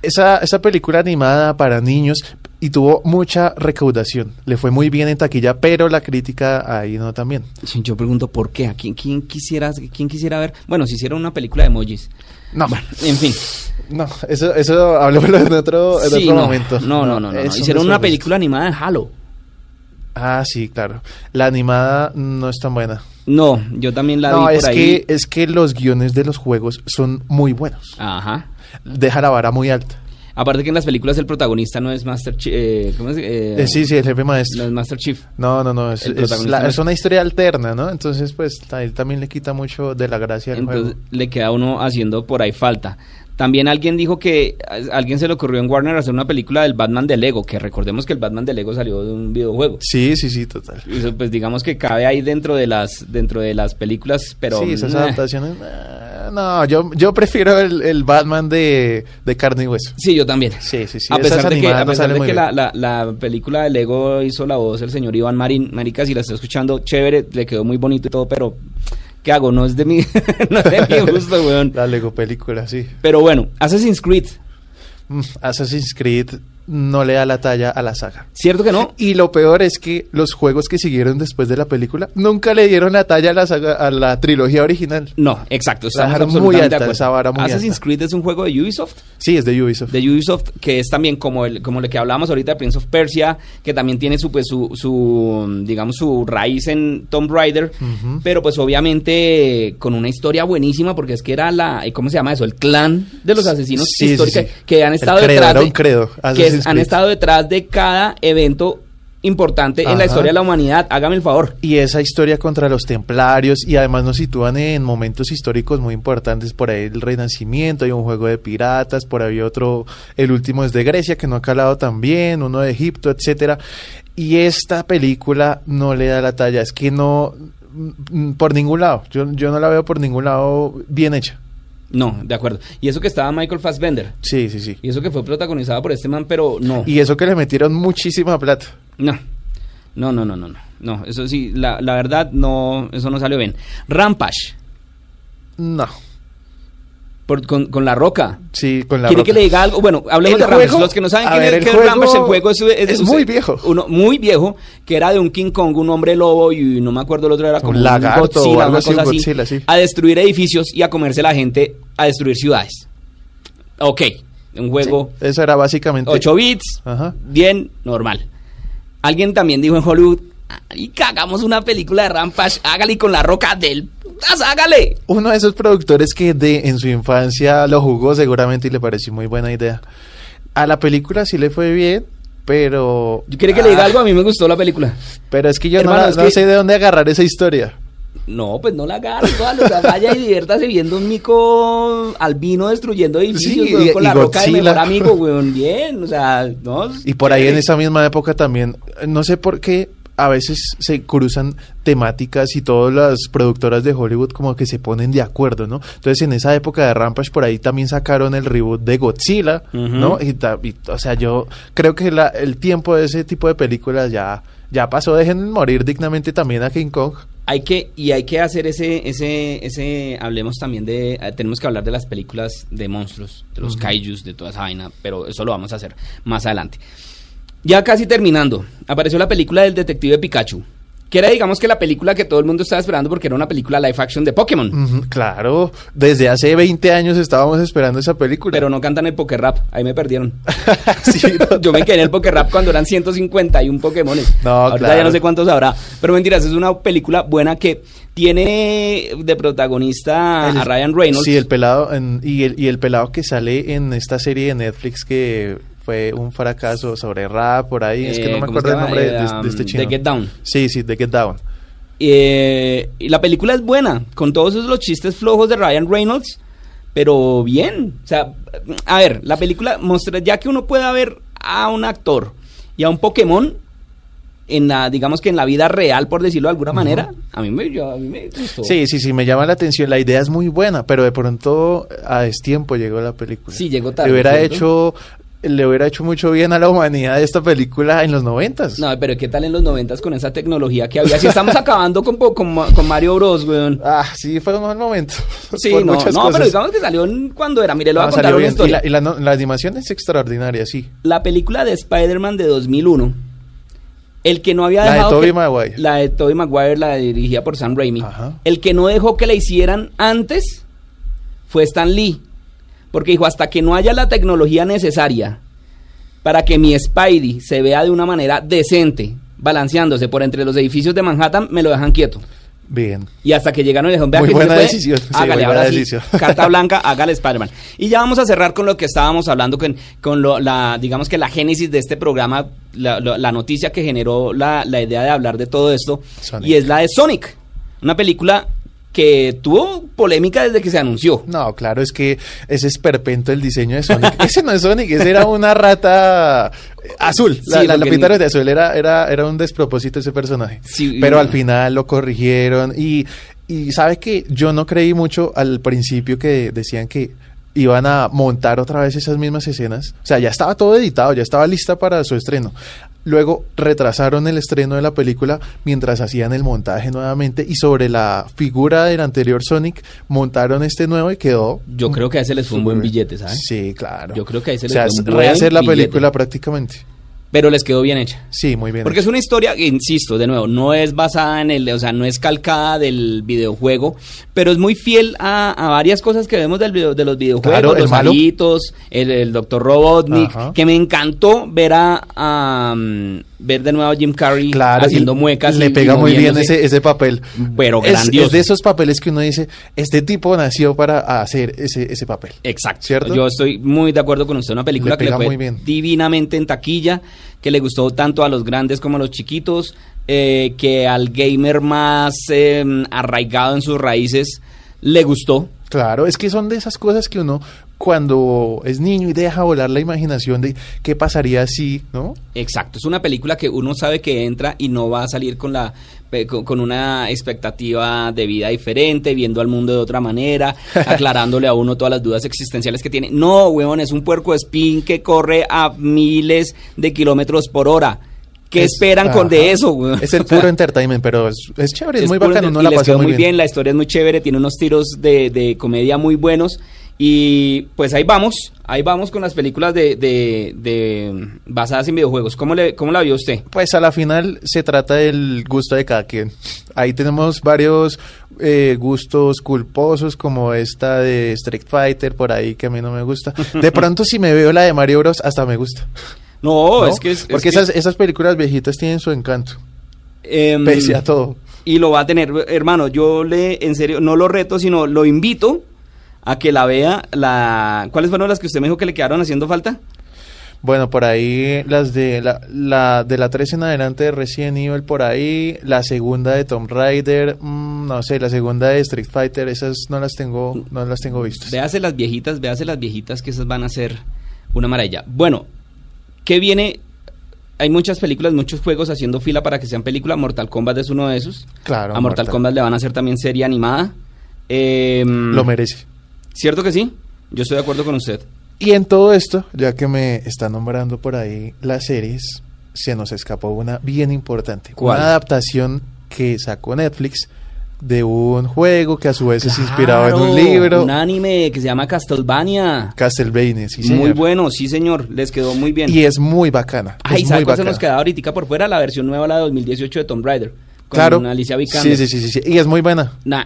S3: esa, esa película animada para niños y tuvo mucha recaudación. Le fue muy bien en taquilla, pero la crítica ahí no también.
S2: Yo pregunto por qué, a quién, quién quisiera, quién quisiera ver. Bueno, si hiciera una película de emojis.
S3: No,
S2: En fin.
S3: no, eso, eso hablemoslo en otro, en
S2: Sí,
S3: otro
S2: no,
S3: momento.
S2: No, no, no, no. no. Hicieron una película animada de Halo.
S3: Ah, sí, claro. La animada no es tan buena.
S2: No, yo también la
S3: no,
S2: vi
S3: es
S2: ahí.
S3: que, es que los guiones de los juegos son muy buenos.
S2: Ajá.
S3: Deja la vara muy alta.
S2: Aparte que en las películas el protagonista no es Master Chief. Eh, ¿Cómo es? Eh,
S3: Eh, sí, sí, el jefe
S2: No
S3: maestro.
S2: es Master Chief.
S3: No, no, no, es, es la-
S2: no
S3: es una historia alterna, ¿no? Entonces, pues, a él también le quita mucho de la gracia del
S2: Entonces
S3: juego.
S2: le queda uno haciendo por ahí falta. También alguien dijo que a alguien se le ocurrió en Warner hacer una película del Batman de Lego, que recordemos que el Batman de Lego salió de un videojuego.
S3: Sí, sí, sí, total.
S2: Eso, pues digamos que cabe ahí dentro de las dentro de las películas, pero
S3: sí, esas adaptaciones. no, yo, yo prefiero el, el Batman de, de carne y hueso.
S2: Sí, yo también.
S3: Sí, sí, sí.
S2: a pesar de que, a pesar de que la, la, la película de Lego hizo la voz el señor Iván Marín, marica, si la está escuchando, chévere, le quedó muy bonito y todo, pero ¿qué hago? No es de mi, no es de mi gusto, weón.
S3: La Lego película, sí.
S2: Pero bueno, Assassin's Creed,
S3: Mm, Assassin's Creed no le da la talla a la saga.
S2: ¿cierto que no?
S3: Y lo peor es que los juegos que siguieron después de la película nunca le dieron la talla a la, saga- a la trilogía original.
S2: No, exacto, estamos
S3: muy alta,
S2: de acuerdo.
S3: esa vara muy
S2: Assassin's
S3: alta.
S2: Creed es un juego de Ubisoft,
S3: Sí, es de Ubisoft.
S2: de Ubisoft, que es también como el como lo que hablábamos ahorita de Prince of Persia, que también tiene su pues su, su digamos su raíz en Tomb Raider, pero pues obviamente con una historia buenísima porque es que era la ¿cómo se llama eso? El clan de los asesinos
S3: Sí,
S2: históricos
S3: sí.
S2: que han
S3: El
S2: estado
S3: credo,
S2: detrás
S3: era un credo, Assassin's
S2: han
S3: Creed.
S2: estado detrás de cada evento importante en la historia de la humanidad. Hágame el favor.
S3: Y esa historia contra los templarios, y además nos sitúan en momentos históricos muy importantes, por ahí el Renacimiento, hay un juego de piratas, por ahí otro, el último es de Grecia, que no ha calado tan bien, uno de Egipto, etcétera. Y esta película no le da la talla, es que no, mm, por ningún lado, yo, yo no la veo por ningún lado bien hecha.
S2: No, de acuerdo. Y eso que estaba Michael Fassbender.
S3: Sí, sí, sí.
S2: Y eso que fue protagonizada por este man, pero no.
S3: Y eso que le metieron muchísima plata.
S2: No. No, no, no, no, no. No, eso sí, la, la verdad, no, eso no salió bien. Rampage,
S3: No.
S2: Por- con, con la roca.
S3: Sí, con la
S2: ¿Quiere
S3: roca.
S2: que le diga algo? Bueno, hablemos de Rampage.
S3: juego-
S2: Los que no saben quién
S3: ver,
S2: es,
S3: juego
S2: Rampage, el juego es,
S3: es muy viejo.
S2: Uno muy viejo, que era de un King Kong, un hombre lobo, y no me acuerdo el otro, era
S3: Un
S2: como
S3: lagarto o
S2: Godzilla,
S3: algo
S2: una cosa
S3: un
S2: así,
S3: Godzilla, sí.
S2: a destruir edificios y a comerse la gente, a destruir ciudades. Ok, un juego
S3: Eso era básicamente.
S2: 8 bits,
S3: Ajá.
S2: bien, normal. Alguien también dijo en Hollywood, y cagamos una película de Rampage, hágale con la roca del putas, hágale.
S3: Uno de esos productores que de en su infancia lo jugó seguramente y le pareció muy buena idea. A la película sí le fue bien, pero...
S2: Yo quiere que le diga
S3: Ah,
S2: algo, a mí me gustó la película.
S3: Pero es que yo no
S2: Hermano, es
S3: no,
S2: que-
S3: sé de dónde agarrar esa historia.
S2: No, pues no la agarre, toda o sea, vaya y diviértase viendo un mico albino destruyendo edificios
S3: Sí,
S2: weón,
S3: y-
S2: con
S3: y
S2: la roca de mejor amigo, weón, bien, o sea, no.
S3: Y por ahí en esa misma época también, no sé por qué a veces se cruzan temáticas y todas las productoras de Hollywood como que se ponen de acuerdo, ¿no? Entonces en esa época de Rampage por ahí también sacaron el reboot de Godzilla. ¿no? Y, o sea, yo creo que la- el tiempo de ese tipo de películas ya, ya pasó, dejen morir dignamente también a King Kong.
S2: Hay que, y hay que hacer ese, ese, ese, hablemos también de, eh, tenemos que hablar de las películas de monstruos, de los kaijus, de toda esa vaina, pero eso lo vamos a hacer más adelante. Ya casi terminando, apareció la película del detective Pikachu, que era digamos que la película que todo el mundo estaba esperando porque era una película live action de Pokémon.
S3: Claro, desde hace 20 años estábamos esperando esa película.
S2: Pero no cantan el Poker Rap, ahí me perdieron.
S3: Sí.
S2: Yo me quedé en el Poker Rap cuando eran 151 Pokémon.
S3: No,
S2: Ahorita
S3: claro.
S2: ya no sé cuántos habrá. Pero mentiras, es una película buena que tiene de protagonista
S3: El-
S2: a Ryan Reynolds.
S3: Sí, el pelado en- y, el, y el pelado que sale en esta serie de Netflix que fue un fracaso sobre rap por ahí, es que no
S2: Eh,
S3: me
S2: ¿cómo
S3: acuerdo el nombre
S2: Eh,
S3: de, de
S2: um,
S3: este chino.
S2: The Get Down.
S3: Sí, sí, The Get Down.
S2: Eh, y la película es buena, con todos esos los chistes flojos de Ryan Reynolds, pero bien. O sea, a ver, la película muestra, ya que uno pueda ver a un actor y a un Pokémon en la, digamos que en la vida real, por decirlo de alguna manera, a mí me, yo- a mí me gustó.
S3: Sí, sí, sí, me llama la atención. La idea es muy buena, pero de pronto a destiempo llegó la película.
S2: Sí, llegó tarde,
S3: Le hubiera
S2: ¿cierto?
S3: hecho le hubiera hecho mucho bien a la humanidad esta película en los noventas.
S2: No, pero ¿qué tal en los noventas con esa tecnología que había? Si estamos acabando con, con, Ma- con Mario Bros, weón.
S3: Ah, sí, fue un mal momento.
S2: Sí, no, no,
S3: cosas.
S2: pero digamos que salió cuando era. Mire, voy
S3: No,
S2: a contar
S3: salió
S2: una historia.
S3: Y, la, y la animación es extraordinaria, sí.
S2: la película de Spider-Man de 2001, el que no había
S3: La de
S2: dejado que-
S3: Maguire.
S2: la de Tobey Maguire, la dirigida por Sam Raimi,
S3: Ajá.
S2: el que no dejó que la hicieran antes fue Stan Lee, porque dijo hasta que no haya la tecnología necesaria para que mi Spidey se vea de una manera decente, balanceándose por entre los edificios de Manhattan, me lo dejan quieto.
S3: Bien.
S2: Y hasta que llegaron y dijeron, vea
S3: Muy
S2: que
S3: buena
S2: puede,
S3: decisión,
S2: hágale, ahora sí,
S3: decisión.
S2: carta blanca, hágale Spider-Man. Y ya vamos a cerrar con lo que estábamos hablando, con, con lo, la, digamos que la génesis de este programa, la, la- la noticia que generó la, la idea de hablar de todo esto,
S3: Sonic.
S2: y es la de Sonic, una película que tuvo polémica desde que se anunció.
S3: No, claro, es que ese es perpento el diseño de Sonic. ese no es Sonic, ese era una rata eh, azul. La,
S2: Sí,
S3: la, la pintaron de azul, era, era, era un despropósito ese personaje.
S2: Sí,
S3: Pero al final lo corrigieron y, y sabe que yo no creí mucho al principio que decían que iban a montar otra vez esas mismas escenas. O sea, ya estaba todo editado, ya estaba lista para su estreno. Luego retrasaron el estreno de la película mientras hacían el montaje nuevamente y sobre la figura del anterior Sonic montaron este nuevo y quedó.
S2: Yo creo que a ese les fue un buen billete, ¿sabes?
S3: Sí, claro.
S2: Yo creo que ahí se
S3: o
S2: les
S3: sea,
S2: fue un buen
S3: rehacer la
S2: billete.
S3: película prácticamente.
S2: Pero les quedó bien hecha.
S3: Sí, muy bien.
S2: Porque es una historia, insisto, de nuevo, no es basada en el, o sea, no es calcada del videojuego, pero es muy fiel a, a varias cosas que vemos del video- de los videojuegos,
S3: Claro,
S2: los
S3: malo.
S2: alitos, el, el Dr. Robotnik,
S3: Ajá.
S2: que me encantó ver a, a, ver de nuevo a Jim Carrey
S3: Claro,
S2: haciendo muecas.
S3: Le
S2: y-
S3: pega
S2: y
S3: muy bien ese, ese papel.
S2: Pero
S3: Es-
S2: grandioso.
S3: Es, de esos papeles que uno dice, este tipo nació para hacer ese, ese papel.
S2: Exacto.
S3: ¿Cierto?
S2: Yo estoy muy de acuerdo con usted. Una película
S3: Le
S2: que le fue
S3: muy bien.
S2: divinamente en taquilla, que le gustó tanto a los grandes como a los chiquitos, eh, que al gamer más eh, arraigado en sus raíces le gustó.
S3: Claro, es que son de esas cosas que uno cuando es niño y deja volar la imaginación de qué pasaría si, ¿no?
S2: Exacto, es una película que uno sabe que entra y no va a salir con la con, una expectativa de vida diferente, viendo al mundo de otra manera, aclarándole a uno todas las dudas existenciales que tiene. No, weón, es un puerco espín que corre a miles de kilómetros por hora. ¿Qué
S3: Es-
S2: esperan con de eso?
S3: Es el puro entertainment, pero es, es chévere, es, muy bacano,
S2: y
S3: la
S2: les quedó
S3: muy bien.
S2: la historia es muy chévere, tiene unos tiros de, de comedia muy buenos. Y pues ahí vamos, ahí vamos con las películas de, de, de- basadas en videojuegos. ¿Cómo, le, ¿Cómo la vio usted?
S3: Pues a la final se trata del gusto de cada quien. Ahí tenemos varios eh, gustos culposos, como esta de Street Fighter, por ahí que a mí no me gusta. De pronto, si me veo la de Mario Bros, hasta me gusta.
S2: No,
S3: ¿no?
S2: es que es, es
S3: Porque
S2: que,
S3: esas, esas películas viejitas tienen su encanto,
S2: em,
S3: pese a todo.
S2: Y lo va a tener, hermano, yo le, en serio, no lo reto, sino lo invito a que la vea. La, ¿Cuáles fueron las que usted me dijo que le quedaron haciendo falta?
S3: Bueno, por ahí las de la, la de la 3 en adelante de Resident Evil, por ahí la segunda de Tomb Raider, mm, no sé, la segunda de Street Fighter, esas no las tengo, no las tengo vistas.
S2: Véase las viejitas, véase las viejitas que esas van a ser una maravilla. Bueno, ¿qué viene? Hay muchas películas, muchos juegos haciendo fila para que sean películas. Mortal Kombat es uno de esos.
S3: Claro,
S2: A Mortal,
S3: Mortal.
S2: Kombat le van a hacer también serie animada. Em,
S3: Lo merece.
S2: ¿Cierto que sí? Yo estoy de acuerdo con usted.
S3: Y en todo esto, ya que me está nombrando por ahí las series, se nos escapó una bien importante.
S2: ¿Cuál?
S3: Una adaptación que sacó Netflix de un juego que a su vez es inspirado en un
S2: Claro,
S3: libro.
S2: Un anime que se llama Castlevania.
S3: Castlevania, sí,
S2: muy
S3: señor.
S2: bueno, sí señor, les quedó muy bien.
S3: Y es muy bacana.
S2: Ay,
S3: es
S2: ¿sabe
S3: muy
S2: cuál se
S3: bacana.
S2: nos quedaba ahorita por fuera? La versión nueva, la de 2018 de Tomb Raider. Con
S3: Claro.
S2: Alicia Vikander.
S3: Sí, sí, sí, sí, sí. Y es muy buena.
S2: Nah,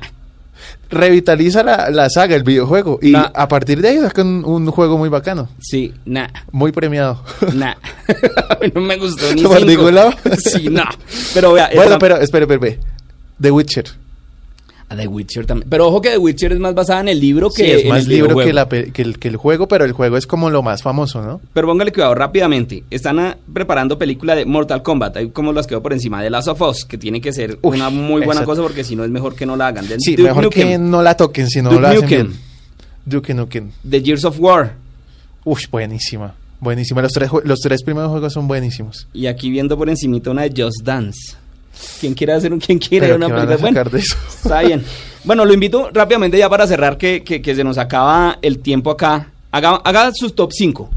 S3: Revitaliza la, la saga, el videojuego. Y
S2: Nah.
S3: a partir de ahí sacan un, un juego muy bacano.
S2: sí, nah.
S3: Muy premiado.
S2: Nah. No me gustó ni
S3: ¿Por
S2: cinco. Sí, no. Pero vea,
S3: bueno, pero espere, espere, espere. The Witcher.
S2: A The Witcher también. Pero ojo que The Witcher es más basada en el libro que
S3: Sí, es
S2: en
S3: más
S2: el
S3: libro que, la el, que el juego, pero el juego es como lo más famoso, ¿no?
S2: Pero póngale cuidado rápidamente. Están ah, preparando película de Mortal Kombat. Ahí como las quedó por encima de Last of Us, que tiene que ser una muy buena
S3: exacto.
S2: cosa porque si no es mejor que no la hagan. De
S3: Sí,
S2: Duke
S3: mejor
S2: Nukem,
S3: que no la toquen, si no
S2: Duke
S3: lo hacen
S2: Nukem.
S3: bien. Duke Nukem.
S2: The Gears of War.
S3: Uy, buenísima. Buenísima. Los tres, los tres primeros juegos son buenísimos.
S2: Y aquí viendo por encimita una de Just Dance. ¿Quién quiere hacer un quién quiere
S3: Pero
S2: una
S3: ¿qué van a
S2: película? Bueno,
S3: sacar de eso?
S2: está bien. Bueno, lo invito rápidamente ya para cerrar que, que, que se nos acaba el tiempo acá. Haga, haga sus top 5.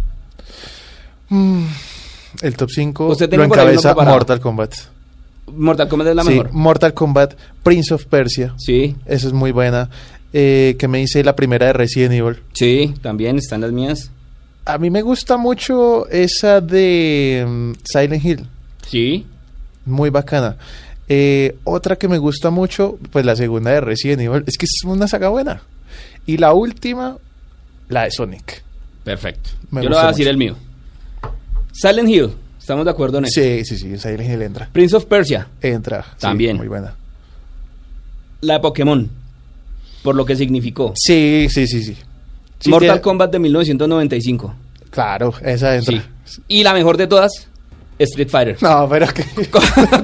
S3: El top 5
S2: Usted
S3: lo encabeza. Mortal Kombat.
S2: Mortal Kombat es la
S3: Sí,
S2: mejor.
S3: Mortal Kombat, Prince of Persia.
S2: Sí,
S3: Esa es muy buena. Eh, que me hice la primera de Resident Evil.
S2: sí, también están las mías.
S3: A mí me gusta mucho esa de mm, Silent Hill.
S2: Sí.
S3: Muy bacana. Eh, otra que me gusta mucho, pues la segunda de Resident Evil. Es que es una saga buena. Y la última, la de Sonic.
S2: Perfecto.
S3: Me
S2: Yo le voy a decir
S3: mucho.
S2: el mío. Silent Hill. Estamos de acuerdo en eso.
S3: Sí, sí, sí, Silent Hill entra.
S2: Prince of Persia.
S3: Entra. sí,
S2: También.
S3: muy buena.
S2: La de Pokémon. Por lo que significó.
S3: Sí, sí, sí, sí. Sí,
S2: Mortal Kombat de 1995.
S3: Claro, esa entra.
S2: Sí. Y la mejor de todas, Street Fighter.
S3: No, pero que...
S2: con,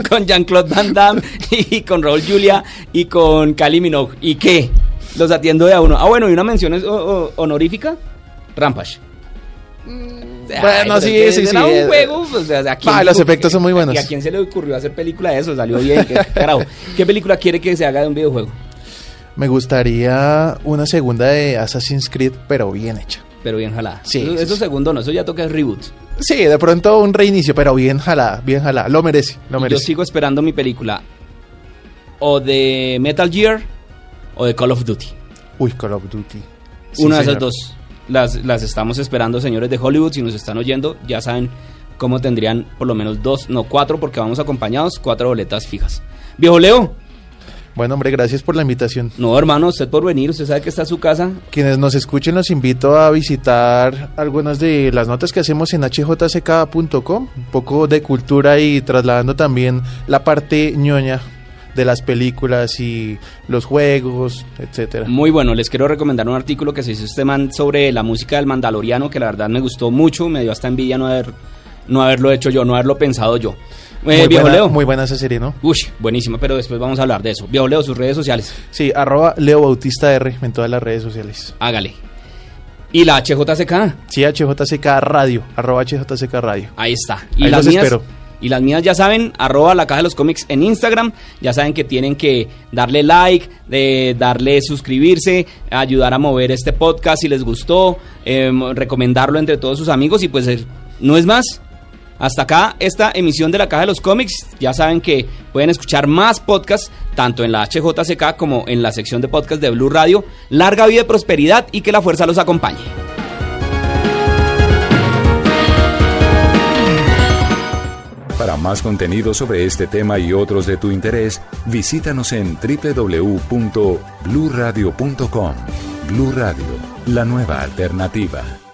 S2: con Jean-Claude Van Damme y con Raúl Julia y con Kylie Minogue. ¿Y qué? Los atiendo de a uno. Ah, bueno, y una mención es- honorífica, Rampage.
S3: bueno, sí, sí,
S2: era
S3: sí,
S2: un juego, o sea, ¿a quién
S3: ah, los efectos
S2: que-
S3: son muy buenos.
S2: ¿Y a quién se le ocurrió hacer película de eso? Salió bien, qué carajo. ¿Qué película quiere que se haga de un videojuego?
S3: Me gustaría una segunda de Assassin's Creed, pero bien hecha.
S2: Pero bien jalada.
S3: Sí,
S2: Eso, eso segundo no, eso ya toca el reboot.
S3: Sí, de pronto un reinicio, pero bien jalada, bien jalada. Lo merece, lo
S2: Y Yo
S3: merece.
S2: sigo esperando mi película o de Metal Gear o de Call of Duty.
S3: Uy, Call of Duty. Sí,
S2: Una de esas dos. Las, las estamos esperando, señores de Hollywood. Si nos están oyendo, ya saben cómo tendrían por lo menos dos, no cuatro, porque vamos acompañados, cuatro boletas fijas. Viejo Leo,
S3: Bueno, hombre, gracias por la invitación.
S2: no hermano, usted por venir, usted sabe que está su casa.
S3: Quienes nos escuchen, los invito a visitar algunas de las notas que hacemos en hjck.com, un poco de cultura y trasladando también la parte ñoña de las películas y los juegos, etcétera.
S2: Muy bueno, les quiero recomendar un artículo que se hizo este man sobre la música del Mandaloriano, que la verdad me gustó mucho, me dio hasta envidia no, haber, no haberlo hecho yo, no haberlo pensado yo. Eh,
S3: Muy buena,
S2: Leo.
S3: muy buena esa serie, ¿no?
S2: Uy, buenísima, pero después vamos a hablar de eso. Viejo Leo, sus redes sociales.
S3: Sí, arroba Leo Bautista R en todas las redes sociales.
S2: Hágale. ¿Y la HJCK?
S3: Sí, HJCK Radio, arroba HJCK Radio.
S2: Ahí está. Y
S3: Ahí
S2: las
S3: los
S2: mías,
S3: espero.
S2: Y las mías ya saben, arroba la caja de los cómics en Instagram. Ya saben que tienen que darle like, de darle suscribirse, ayudar a mover este podcast si les gustó, em, recomendarlo entre todos sus amigos. Y pues no es más. Hasta acá esta emisión de la caja de los cómics. Ya saben que pueden escuchar más podcasts, tanto en la HJCK como en la sección de podcast de Blue Radio. Larga vida y prosperidad y que la fuerza los acompañe.
S1: Para más contenido sobre este tema y otros de tu interés, visítanos en www.bluradio.com. Blu Radio, la nueva alternativa.